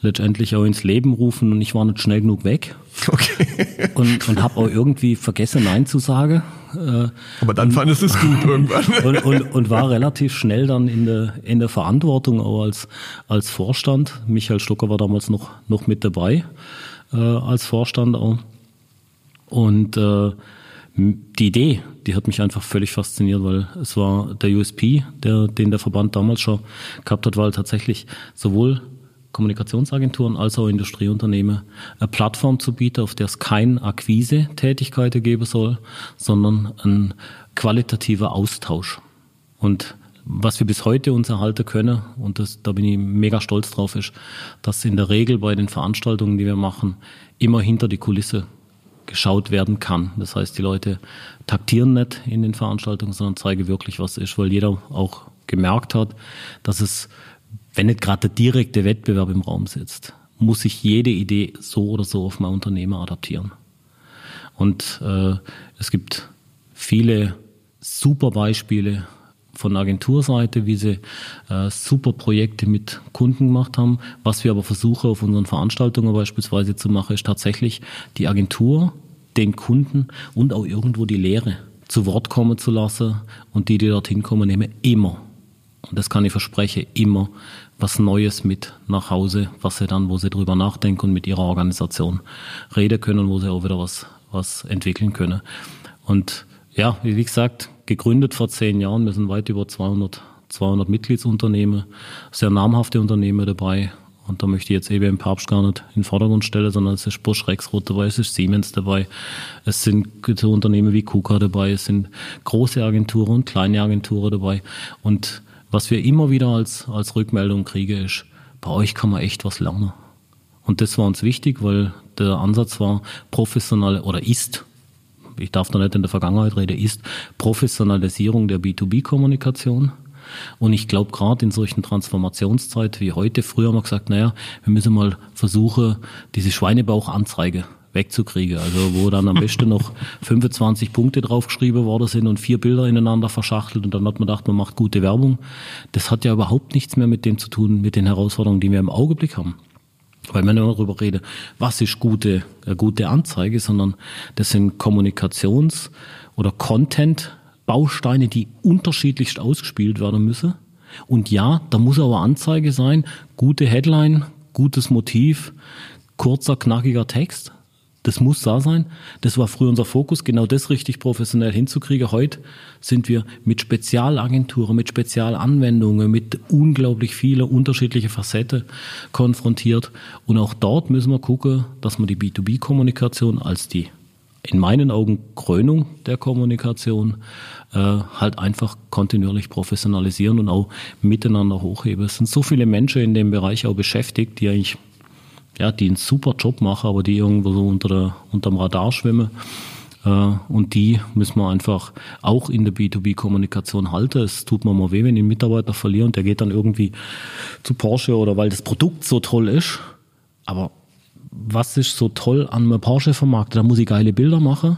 letztendlich auch ins Leben rufen und ich war nicht schnell genug weg. Okay. Und, und habe auch irgendwie vergessen, Nein zu sagen. Äh, Aber dann fandest du es gut irgendwann. Und, und, und war relativ schnell dann in der, in der Verantwortung auch als, als Vorstand. Michael Stocker war damals noch, noch mit dabei äh, als Vorstand auch. Und äh, die Idee, die hat mich einfach völlig fasziniert, weil es war der USP, der, den der Verband damals schon gehabt hat, weil tatsächlich sowohl Kommunikationsagenturen als auch Industrieunternehmen eine Plattform zu bieten, auf der es keine Akquise-Tätigkeiten geben soll, sondern ein qualitativer Austausch. Und was wir bis heute uns erhalten können, und das, da bin ich mega stolz drauf, ist, dass in der Regel bei den Veranstaltungen, die wir machen, immer hinter die Kulisse geschaut werden kann. Das heißt, die Leute taktieren nicht in den Veranstaltungen, sondern zeigen wirklich, was ist, weil jeder auch gemerkt hat, dass es, wenn nicht gerade der direkte Wettbewerb im Raum sitzt, muss sich jede Idee so oder so auf mein Unternehmen adaptieren. Und äh, es gibt viele super Beispiele von Agenturseite, wie sie äh, super Projekte mit Kunden gemacht haben. Was wir aber versuchen auf unseren Veranstaltungen beispielsweise zu machen, ist tatsächlich die Agentur, den Kunden und auch irgendwo die Lehre zu Wort kommen zu lassen und die, die dorthin kommen, nehmen immer, und das kann ich versprechen, immer was Neues mit nach Hause, was sie dann, wo sie drüber nachdenken und mit ihrer Organisation reden können, wo sie auch wieder was, was entwickeln können. Und ja, wie gesagt, gegründet vor zehn Jahren. Wir sind weit über 200, 200 Mitgliedsunternehmen, sehr namhafte Unternehmen dabei. Und da möchte ich jetzt eben Papst gar nicht in den Vordergrund stellen, sondern es ist Bosch Rexroth dabei, es ist Siemens dabei, es sind so Unternehmen wie KUKA dabei, es sind große Agenturen und kleine Agenturen dabei. Und was wir immer wieder als, als Rückmeldung kriegen, ist, bei euch kann man echt was lernen. Und das war uns wichtig, weil der Ansatz war professionell oder ist ich darf da nicht in der Vergangenheit reden, ist Professionalisierung der B2B-Kommunikation. Und ich glaube, gerade in solchen Transformationszeiten wie heute, früher haben wir gesagt, naja, wir müssen mal versuchen, diese Schweinebauchanzeige wegzukriegen. Also wo dann am besten noch 25 Punkte draufgeschrieben worden sind und vier Bilder ineinander verschachtelt und dann hat man gedacht, man macht gute Werbung. Das hat ja überhaupt nichts mehr mit dem zu tun, mit den Herausforderungen, die wir im Augenblick haben. Weil man immer darüber redet, was ist gute, äh, gute Anzeige, sondern das sind Kommunikations- oder Content-Bausteine, die unterschiedlichst ausgespielt werden müssen. Und ja, da muss aber Anzeige sein, gute Headline, gutes Motiv, kurzer, knackiger Text. Das muss da sein. Das war früher unser Fokus, genau das richtig professionell hinzukriegen. Heute sind wir mit Spezialagenturen, mit Spezialanwendungen, mit unglaublich vielen unterschiedlichen Facetten konfrontiert. Und auch dort müssen wir gucken, dass wir die B2B-Kommunikation als die in meinen Augen Krönung der Kommunikation äh, halt einfach kontinuierlich professionalisieren und auch miteinander hochheben. Es sind so viele Menschen in dem Bereich auch beschäftigt, die eigentlich ja, die einen super Job machen, aber die irgendwo so unter der, unterm Radar schwimmen. Äh, und die müssen wir einfach auch in der B2B-Kommunikation halten. Es tut mir mal weh, wenn ich einen Mitarbeiter verliere und der geht dann irgendwie zu Porsche oder weil das Produkt so toll ist. Aber was ist so toll an einem Porsche-Vermarkter? Da muss ich geile Bilder machen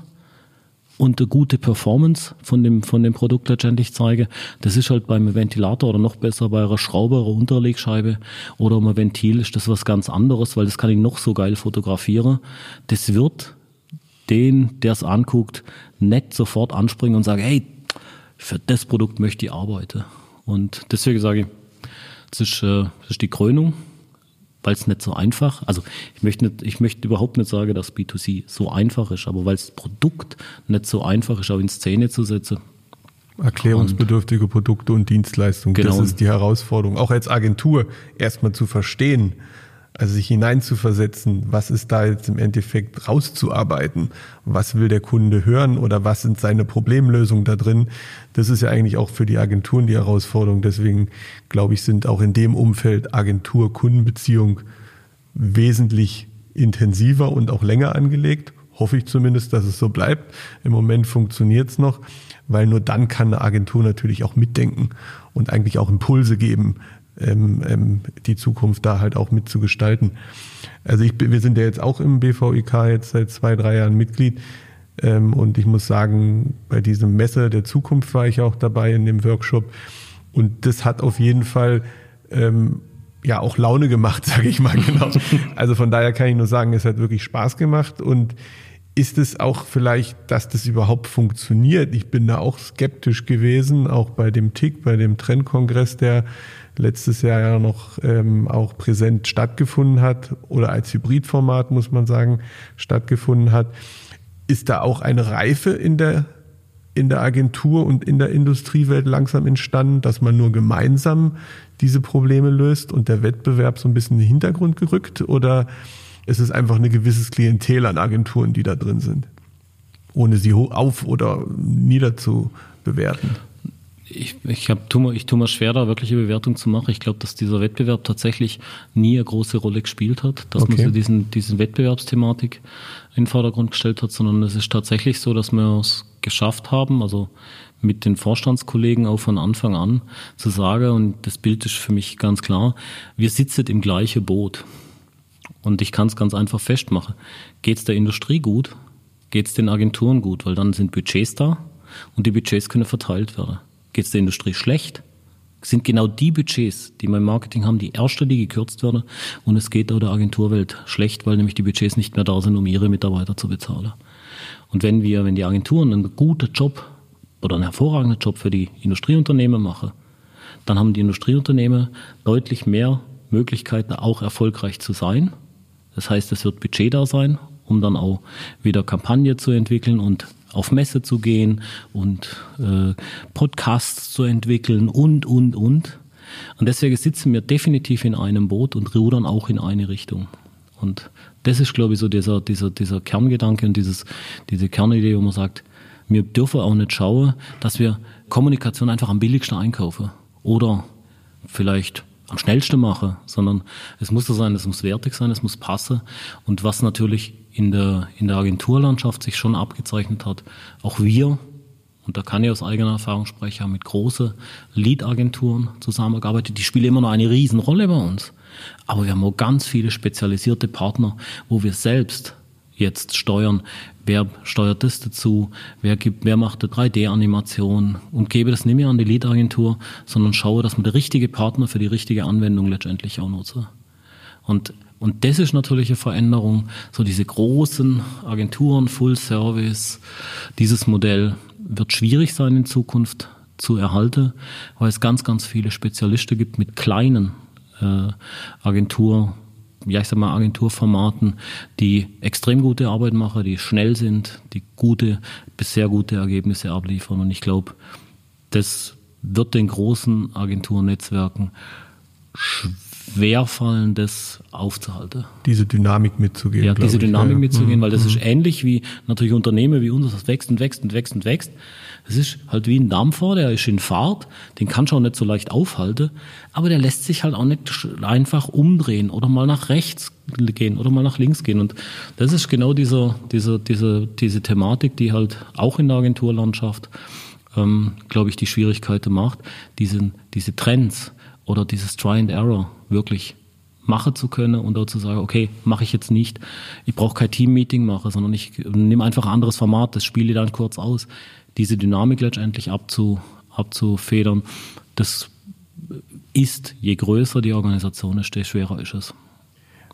und eine gute Performance von dem, von dem Produkt letztendlich zeige. Das ist halt beim Ventilator oder noch besser bei einer Schraube oder Unterlegscheibe oder einem Ventil ist das was ganz anderes, weil das kann ich noch so geil fotografieren. Das wird den, der es anguckt, nicht sofort anspringen und sagen, hey, für das Produkt möchte ich arbeiten. Und deswegen sage ich, das ist, äh, das ist die Krönung weil es nicht so einfach, also ich möchte, nicht, ich möchte überhaupt nicht sagen, dass B2C so einfach ist, aber weil das Produkt nicht so einfach ist, auch in Szene zu setzen. Erklärungsbedürftige Produkte und Dienstleistungen, genau. das ist die Herausforderung. Auch als Agentur erstmal zu verstehen, Also sich hineinzuversetzen, was ist da jetzt im Endeffekt rauszuarbeiten, was will der Kunde hören oder was sind seine Problemlösungen da drin. Das ist ja eigentlich auch für die Agenturen die Herausforderung. Deswegen glaube ich, sind auch in dem Umfeld Agentur-Kundenbeziehung wesentlich intensiver und auch länger angelegt. Hoffe ich zumindest, dass es so bleibt. Im Moment funktioniert es noch, weil nur dann kann eine Agentur natürlich auch mitdenken und eigentlich auch Impulse geben, ähm, ähm, die Zukunft da halt auch mitzugestalten. Also ich, wir sind ja jetzt auch im BVIK jetzt seit zwei, drei Jahren Mitglied. Ähm, und ich muss sagen, bei diesem Messe der Zukunft war ich auch dabei in dem Workshop. Und das hat auf jeden Fall ähm, ja auch Laune gemacht, sage ich mal genau. Also von daher kann ich nur sagen, es hat wirklich Spaß gemacht und ist es auch vielleicht, dass das überhaupt funktioniert? Ich bin da auch skeptisch gewesen, auch bei dem TIC, bei dem Trendkongress, der letztes Jahr ja noch ähm, auch präsent stattgefunden hat oder als Hybridformat, muss man sagen, stattgefunden hat. Ist da auch eine Reife in der, in der Agentur und in der Industriewelt langsam entstanden, dass man nur gemeinsam diese Probleme löst und der Wettbewerb so ein bisschen in den Hintergrund gerückt? Oder ist es einfach ein gewisses Klientel an Agenturen, die da drin sind, ohne sie auf- oder nieder zu bewerten? ich, ich, hab, tu mir, ich tue mir schwer, da wirkliche Bewertung zu machen. Ich glaube, dass dieser Wettbewerb tatsächlich nie eine große Rolle gespielt hat, dass okay. man so diesen, diesen Wettbewerbsthematik in den Vordergrund gestellt hat, sondern es ist tatsächlich so, dass wir es geschafft haben, also mit den Vorstandskollegen auch von Anfang an zu sagen, und das Bild ist für mich ganz klar, wir sitzen im gleichen Boot. Und ich kann es ganz einfach festmachen. Geht es der Industrie gut? Geht es den Agenturen gut? Weil dann sind Budgets da und die Budgets können verteilt werden geht es der Industrie schlecht, sind genau die Budgets, die wir im Marketing haben, die erste, die gekürzt werden. Und es geht auch der Agenturwelt schlecht, weil nämlich die Budgets nicht mehr da sind, um ihre Mitarbeiter zu bezahlen. Und wenn wir, wenn die Agenturen einen guten Job oder einen hervorragenden Job für die Industrieunternehmen machen, dann haben die Industrieunternehmen deutlich mehr Möglichkeiten, auch erfolgreich zu sein. Das heißt, es wird Budget da sein, um dann auch wieder Kampagne zu entwickeln und auf Messe zu gehen und äh, Podcasts zu entwickeln und, und, und. Und deswegen sitzen wir definitiv in einem Boot und rudern auch in eine Richtung. Und das ist, glaube ich, so dieser, dieser, dieser Kerngedanke und dieses, diese Kernidee, wo man sagt, wir dürfen auch nicht schauen, dass wir Kommunikation einfach am billigsten einkaufen oder vielleicht am schnellsten machen, sondern es muss so sein, es muss wertig sein, es muss passen. Und was natürlich in der, in der Agenturlandschaft sich schon abgezeichnet hat, auch wir, und da kann ich aus eigener Erfahrung sprechen, haben mit großen Lead-Agenturen zusammengearbeitet. Die spielen immer noch eine Riesenrolle bei uns. Aber wir haben auch ganz viele spezialisierte Partner, wo wir selbst jetzt steuern, wer steuert das dazu, wer gibt, wer macht eine 3D-Animation und gebe das nicht mehr an die Lead-Agentur, sondern schaue, dass man der richtige Partner für die richtige Anwendung letztendlich auch nutze. Und und das ist natürlich eine Veränderung. So diese großen Agenturen, Full Service, dieses Modell wird schwierig sein in Zukunft zu erhalten, weil es ganz, ganz viele Spezialisten gibt mit kleinen äh, Agentur, ja ich sag mal Agenturformaten, die extrem gute Arbeit machen, die schnell sind, die gute bis sehr gute Ergebnisse abliefern. Und ich glaube, das wird den großen Agenturnetzwerken schwerfallen, das aufzuhalten. Diese Dynamik mitzugehen. Ja, diese Dynamik ja. mitzugehen, weil das mhm. ist ähnlich wie natürlich Unternehmen wie uns, das wächst und wächst und wächst und wächst. Es ist halt wie ein Dampfer, der ist in Fahrt, den kannst du auch nicht so leicht aufhalten, aber der lässt sich halt auch nicht einfach umdrehen oder mal nach rechts gehen oder mal nach links gehen. Und das ist genau diese, diese, diese, diese Thematik, die halt auch in der Agenturlandschaft, ähm, glaube ich, die Schwierigkeiten macht, diese, diese Trends oder dieses Try and Error wirklich machen zu können und dort zu sagen, okay, mache ich jetzt nicht. Ich brauche kein Team-Meeting machen, sondern ich nehme einfach ein anderes Format, das spiele dann kurz aus. Diese Dynamik letztendlich abzu, abzufedern, das ist, je größer die Organisation ist, desto schwerer ist es.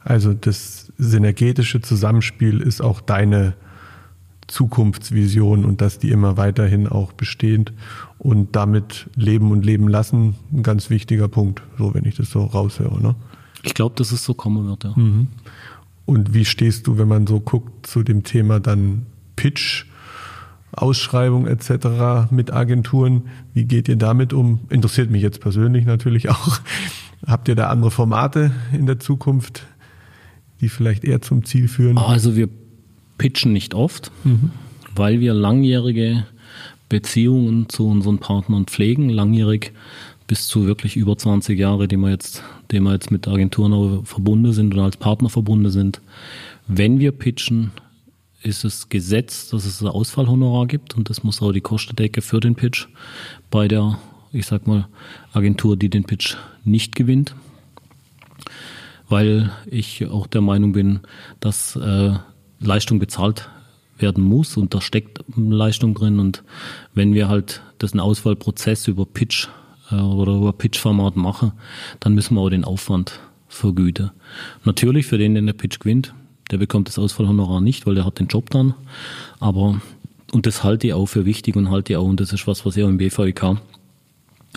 Also das synergetische Zusammenspiel ist auch deine Zukunftsvision und dass die immer weiterhin auch bestehend und damit leben und leben lassen, ein ganz wichtiger Punkt, so wenn ich das so raushöre. Ne? Ich glaube, dass es so kommen wird, ja. Mhm. Und wie stehst du, wenn man so guckt, zu dem Thema dann Pitch, Ausschreibung etc. mit Agenturen? Wie geht ihr damit um? Interessiert mich jetzt persönlich natürlich auch. Habt ihr da andere Formate in der Zukunft? die vielleicht eher zum Ziel führen? Also wir pitchen nicht oft, mhm. weil wir langjährige Beziehungen zu unseren Partnern pflegen, langjährig bis zu wirklich über 20 Jahre, die wir jetzt, die wir jetzt mit Agenturen verbunden sind oder als Partner verbunden sind. Wenn wir pitchen, ist es Gesetz, dass es ein Ausfallhonorar gibt und das muss auch die Kostendecke für den Pitch bei der, ich sag mal, Agentur, die den Pitch nicht gewinnt. Weil ich auch der Meinung bin, dass äh, Leistung bezahlt werden muss und da steckt Leistung drin und wenn wir halt das einen Auswahlprozess über Pitch äh, oder über Pitch-Format machen, dann müssen wir auch den Aufwand vergüten. Natürlich für den, den der Pitch gewinnt, der bekommt das Ausfallhonorar nicht, weil der hat den Job dann. Aber, und das halte ich auch für wichtig und halte ich auch, und das ist was, was ich auch im BVIK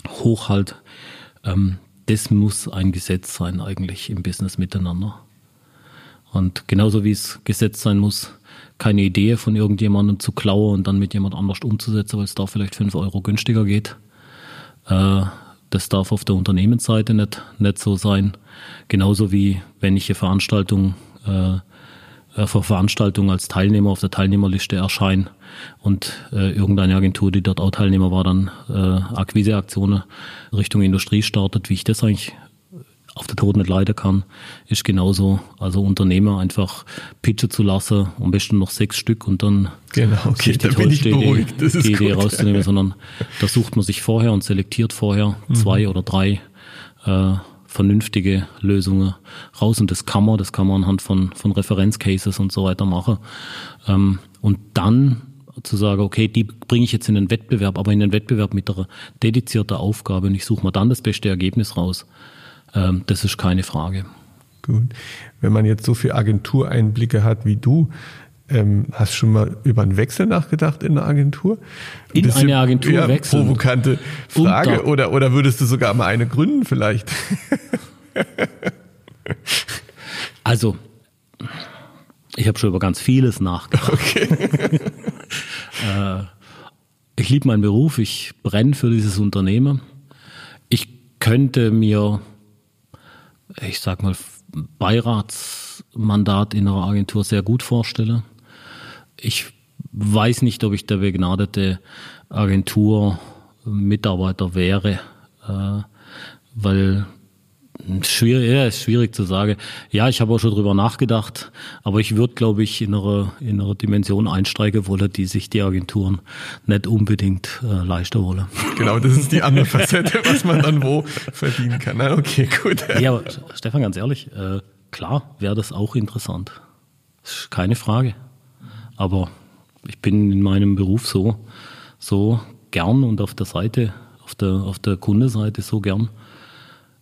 hochhalt, ähm, das muss ein Gesetz sein eigentlich im Business miteinander. Und genauso wie es Gesetz sein muss, keine Idee von irgendjemandem zu klauen und dann mit jemand anders umzusetzen, weil es da vielleicht fünf Euro günstiger geht. Äh, das darf auf der Unternehmensseite nicht, nicht so sein. Genauso wie wenn ich eine Veranstaltung äh, für Veranstaltungen als Teilnehmer auf der Teilnehmerliste erscheinen und äh, irgendeine Agentur, die dort auch Teilnehmer war, dann äh, Akquiseaktionen Richtung Industrie startet, wie ich das eigentlich auf der Tod nicht leiden kann, ist genauso, also Unternehmer einfach pitchen zu lassen, am besten noch sechs Stück und dann genau, okay, die da ich beruhigt. Das die Idee rauszunehmen, sondern da sucht man sich vorher und selektiert vorher mhm. zwei oder drei äh, vernünftige Lösungen raus. Und das kann man, das kann man anhand von, von Referenzcases und so weiter machen. Ähm, und dann zu sagen, okay, die bringe ich jetzt in den Wettbewerb, aber in den Wettbewerb mit einer dedizierten Aufgabe und ich suche mir dann das beste Ergebnis raus. Ähm, das ist keine Frage. Gut. Wenn man jetzt so viel Agentureinblicke hat wie du, ähm, hast du schon mal über einen Wechsel nachgedacht in eine Agentur? In eine Agentur ja, wechseln? Provokante Frage. Oder, oder würdest du sogar mal eine gründen vielleicht? also, ich habe schon über ganz vieles nachgedacht. Okay. äh, ich liebe meinen Beruf, ich brenne für dieses Unternehmen. Ich könnte mir, ich sag mal, Beiratsmandat in einer Agentur sehr gut vorstellen ich weiß nicht, ob ich der begnadete Agenturmitarbeiter wäre, äh, weil schwierig, ja, ist schwierig zu sagen. Ja, ich habe auch schon drüber nachgedacht, aber ich würde, glaube ich, in einer, in einer Dimension einsteigen wollen, die sich die Agenturen nicht unbedingt äh, leisten wollen. Genau, das ist die andere Facette, was man dann wo verdienen kann. Na, okay, gut. Ja, aber Stefan, ganz ehrlich, äh, klar wäre das auch interessant. Keine Frage. Aber ich bin in meinem Beruf so, so gern und auf der Seite, auf der, auf der Kundenseite so gern.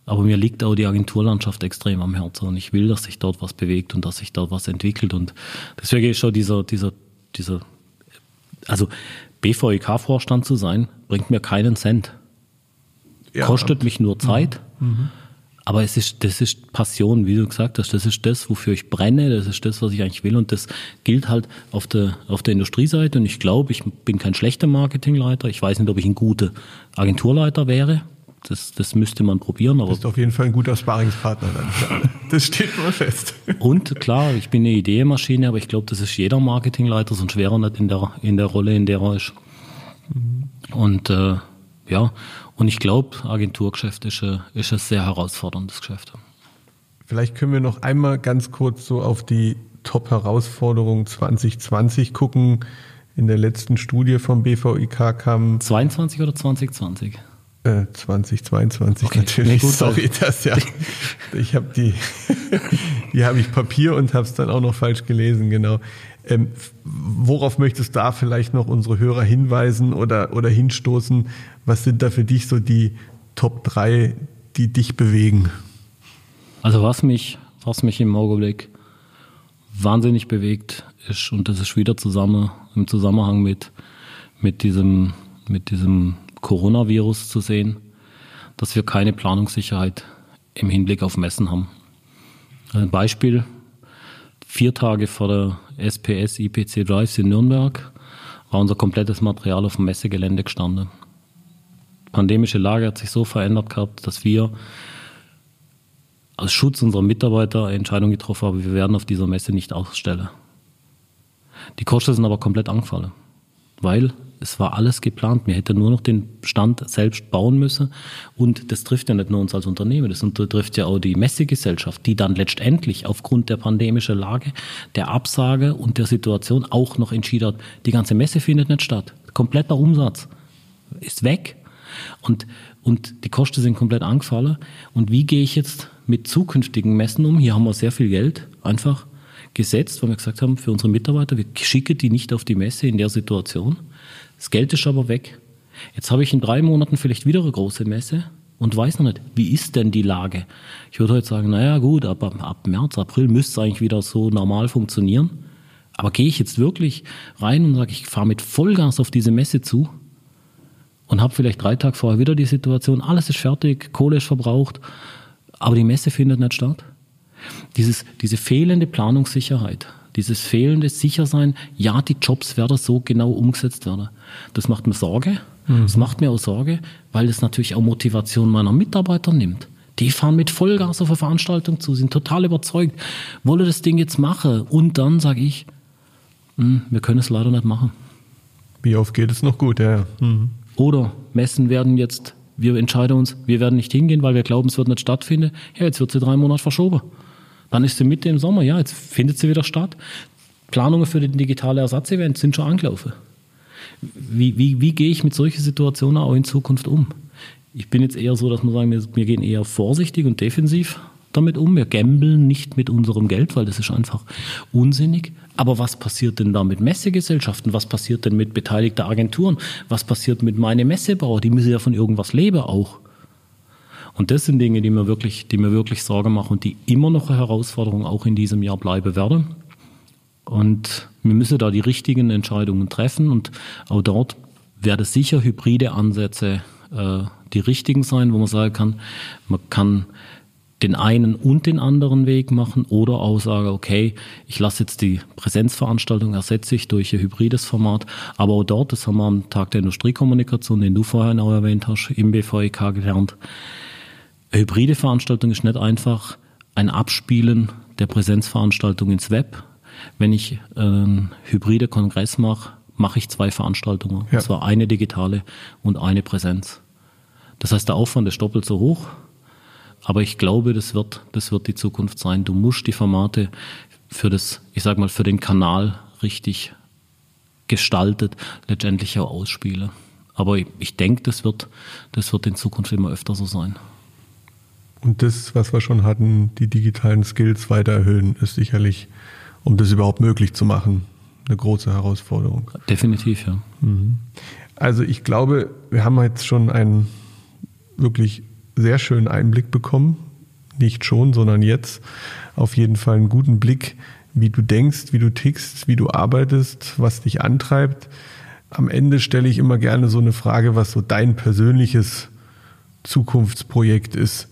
Aber mir liegt auch die Agenturlandschaft extrem am Herzen und ich will, dass sich dort was bewegt und dass sich dort was entwickelt. Und deswegen ist schon dieser, dieser, dieser, also BVEK-Vorstand zu sein, bringt mir keinen Cent. Ja, Kostet mich nur Zeit. Mhm. mhm. Aber es ist, das ist Passion, wie du gesagt hast. Das ist das, wofür ich brenne. Das ist das, was ich eigentlich will. Und das gilt halt auf der, auf der Industrieseite. Und ich glaube, ich bin kein schlechter Marketingleiter. Ich weiß nicht, ob ich ein guter Agenturleiter wäre. Das, das müsste man probieren. Aber du bist auf jeden Fall ein guter Sparingspartner dann. Das steht mal fest. Und klar, ich bin eine Ideenmaschine, aber ich glaube, das ist jeder Marketingleiter, sonst wäre er nicht in der, in der Rolle, in der er ist. Mhm. Und äh, ja, und ich glaube, Agenturgeschäft ist ein, ist ein sehr herausforderndes Geschäft. Vielleicht können wir noch einmal ganz kurz so auf die Top-Herausforderungen 2020 gucken. In der letzten Studie vom BVIK kam. 22 oder 2020? Äh, 2022 okay. natürlich. Gut, Sorry, das ja. Ich habe die, die habe ich Papier und habe es dann auch noch falsch gelesen, genau. Ähm, worauf möchtest du da vielleicht noch unsere Hörer hinweisen oder, oder hinstoßen? Was sind da für dich so die Top 3, die dich bewegen? Also was mich, was mich im Augenblick wahnsinnig bewegt ist, und das ist wieder zusammen im Zusammenhang mit, mit diesem, mit diesem Coronavirus zu sehen, dass wir keine Planungssicherheit im Hinblick auf Messen haben. Ein Beispiel, vier Tage vor der SPS IPC Drives in Nürnberg war unser komplettes Material auf dem Messegelände gestanden. Die pandemische Lage hat sich so verändert gehabt, dass wir aus Schutz unserer Mitarbeiter Entscheidung getroffen haben, wir werden auf dieser Messe nicht ausstellen. Die Kosten sind aber komplett angefallen, weil es war alles geplant. Wir hätten nur noch den Stand selbst bauen müssen. Und das trifft ja nicht nur uns als Unternehmen, das trifft ja auch die Messegesellschaft, die dann letztendlich aufgrund der pandemischen Lage, der Absage und der Situation auch noch entschieden hat, die ganze Messe findet nicht statt. Kompletter Umsatz ist weg. Und, und die Kosten sind komplett angefallen. Und wie gehe ich jetzt mit zukünftigen Messen um? Hier haben wir sehr viel Geld einfach gesetzt, weil wir gesagt haben, für unsere Mitarbeiter, wir schicken die nicht auf die Messe in der Situation. Das Geld ist aber weg. Jetzt habe ich in drei Monaten vielleicht wieder eine große Messe und weiß noch nicht, wie ist denn die Lage? Ich würde heute sagen, naja gut, ab, ab März, April müsste es eigentlich wieder so normal funktionieren. Aber gehe ich jetzt wirklich rein und sage, ich fahre mit Vollgas auf diese Messe zu und habe vielleicht drei Tage vorher wieder die Situation, alles ist fertig, Kohle ist verbraucht, aber die Messe findet nicht statt? Dieses, diese fehlende Planungssicherheit, dieses fehlende Sichersein, ja, die Jobs werden so genau umgesetzt werden. Das macht mir Sorge. Mhm. Das macht mir auch Sorge, weil es natürlich auch Motivation meiner Mitarbeiter nimmt. Die fahren mit Vollgas auf eine Veranstaltung zu, sind total überzeugt, wollen das Ding jetzt machen. Und dann sage ich, hm, wir können es leider nicht machen. Wie oft geht es noch gut, ja. Mhm. Oder Messen werden jetzt, wir entscheiden uns, wir werden nicht hingehen, weil wir glauben, es wird nicht stattfinden. Ja, jetzt wird sie drei Monate verschoben. Dann ist sie Mitte im Sommer, ja, jetzt findet sie wieder statt. Planungen für den digitale Ersatzevent sind schon angelaufen. Wie, wie, wie gehe ich mit solchen Situationen auch in Zukunft um? Ich bin jetzt eher so, dass man sagen, wir, wir gehen eher vorsichtig und defensiv damit um. Wir gambeln nicht mit unserem Geld, weil das ist einfach unsinnig. Aber was passiert denn da mit Messegesellschaften? Was passiert denn mit beteiligten Agenturen? Was passiert mit meinen Messebauern? Die müssen ja von irgendwas leben auch. Und das sind Dinge, die mir wirklich, die mir wirklich Sorge machen und die immer noch eine Herausforderung auch in diesem Jahr bleiben werden. Und wir müssen da die richtigen Entscheidungen treffen und auch dort werden sicher hybride Ansätze äh, die richtigen sein, wo man sagen kann, man kann den einen und den anderen Weg machen oder auch sagen, okay, ich lasse jetzt die Präsenzveranstaltung, ersetze ich durch ein hybrides Format. Aber auch dort, das haben wir am Tag der Industriekommunikation, den du vorhin auch erwähnt hast, im BVEK gelernt, eine hybride Veranstaltung ist nicht einfach ein Abspielen der Präsenzveranstaltung ins Web. Wenn ich einen hybride Kongress mache, mache ich zwei Veranstaltungen. Ja. Und zwar eine digitale und eine Präsenz. Das heißt, der Aufwand ist doppelt so hoch. Aber ich glaube, das wird, das wird die Zukunft sein. Du musst die Formate für das, ich sag mal, für den Kanal richtig gestaltet letztendlich auch ausspielen. Aber ich, ich denke, das wird, das wird in Zukunft immer öfter so sein. Und das, was wir schon hatten, die digitalen Skills weiter erhöhen, ist sicherlich, um das überhaupt möglich zu machen, eine große Herausforderung. Definitiv, ja. Mhm. Also ich glaube, wir haben jetzt schon einen wirklich sehr schönen Einblick bekommen. Nicht schon, sondern jetzt. Auf jeden Fall einen guten Blick, wie du denkst, wie du tickst, wie du arbeitest, was dich antreibt. Am Ende stelle ich immer gerne so eine Frage, was so dein persönliches Zukunftsprojekt ist.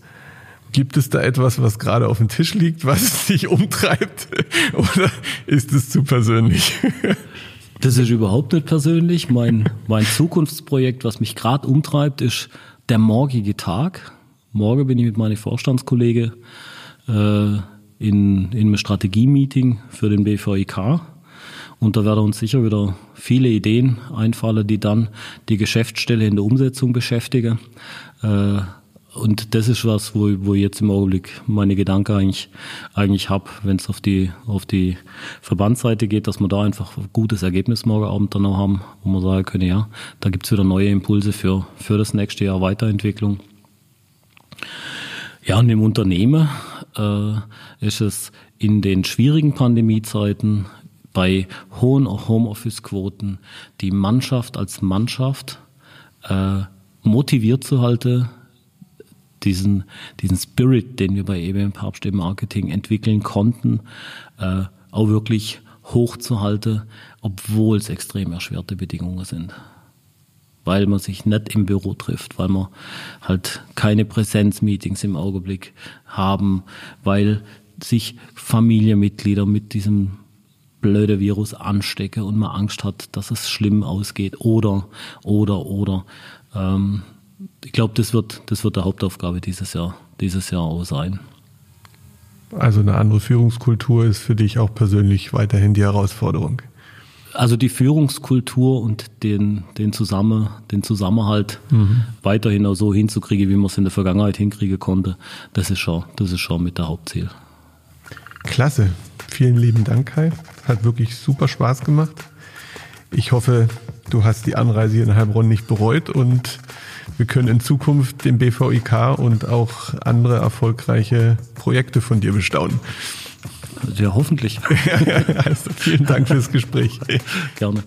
Gibt es da etwas, was gerade auf dem Tisch liegt, was dich umtreibt? Oder ist es zu persönlich? Das ist überhaupt nicht persönlich. Mein, mein Zukunftsprojekt, was mich gerade umtreibt, ist der morgige Tag. Morgen bin ich mit meinen Vorstandskollegen äh, in, in einem Strategie-Meeting für den BVIK. Und da werden uns sicher wieder viele Ideen einfallen, die dann die Geschäftsstelle in der Umsetzung beschäftigen. Äh, und das ist was, wo, wo ich jetzt im Augenblick meine Gedanken eigentlich, eigentlich habe, wenn es auf die, auf die Verbandsseite geht, dass wir da einfach ein gutes Ergebnis morgen Abend dann auch haben, wo man sagen können, ja, da gibt's wieder neue Impulse für, für das nächste Jahr Weiterentwicklung. Ja, und im Unternehmen äh, ist es in den schwierigen Pandemiezeiten bei hohen Homeoffice-Quoten die Mannschaft als Mannschaft äh, motiviert zu halten, diesen, diesen Spirit, den wir bei EBM Papst Marketing entwickeln konnten, äh, auch wirklich hochzuhalten, obwohl es extrem erschwerte Bedingungen sind. Weil man sich nicht im Büro trifft, weil man halt keine Präsenzmeetings im Augenblick haben, weil sich Familienmitglieder mit diesem blöde Virus anstecken und man Angst hat, dass es schlimm ausgeht oder, oder, oder. Ähm, ich glaube, das wird, das wird der Hauptaufgabe dieses Jahr, dieses Jahr auch sein. Also eine andere Führungskultur ist für dich auch persönlich weiterhin die Herausforderung. Also die Führungskultur und den, den, Zusammen, den Zusammenhalt mhm. weiterhin auch so hinzukriegen, wie man es in der Vergangenheit hinkriegen konnte, das ist schon, das ist schon mit der Hauptziel. Klasse. Vielen lieben Dank, Kai. Hat wirklich super Spaß gemacht. Ich hoffe, du hast die Anreise hier in Heilbronn nicht bereut und wir können in Zukunft den BVIK und auch andere erfolgreiche Projekte von dir bestaunen. Ja, hoffentlich. also, vielen Dank fürs Gespräch. Gerne.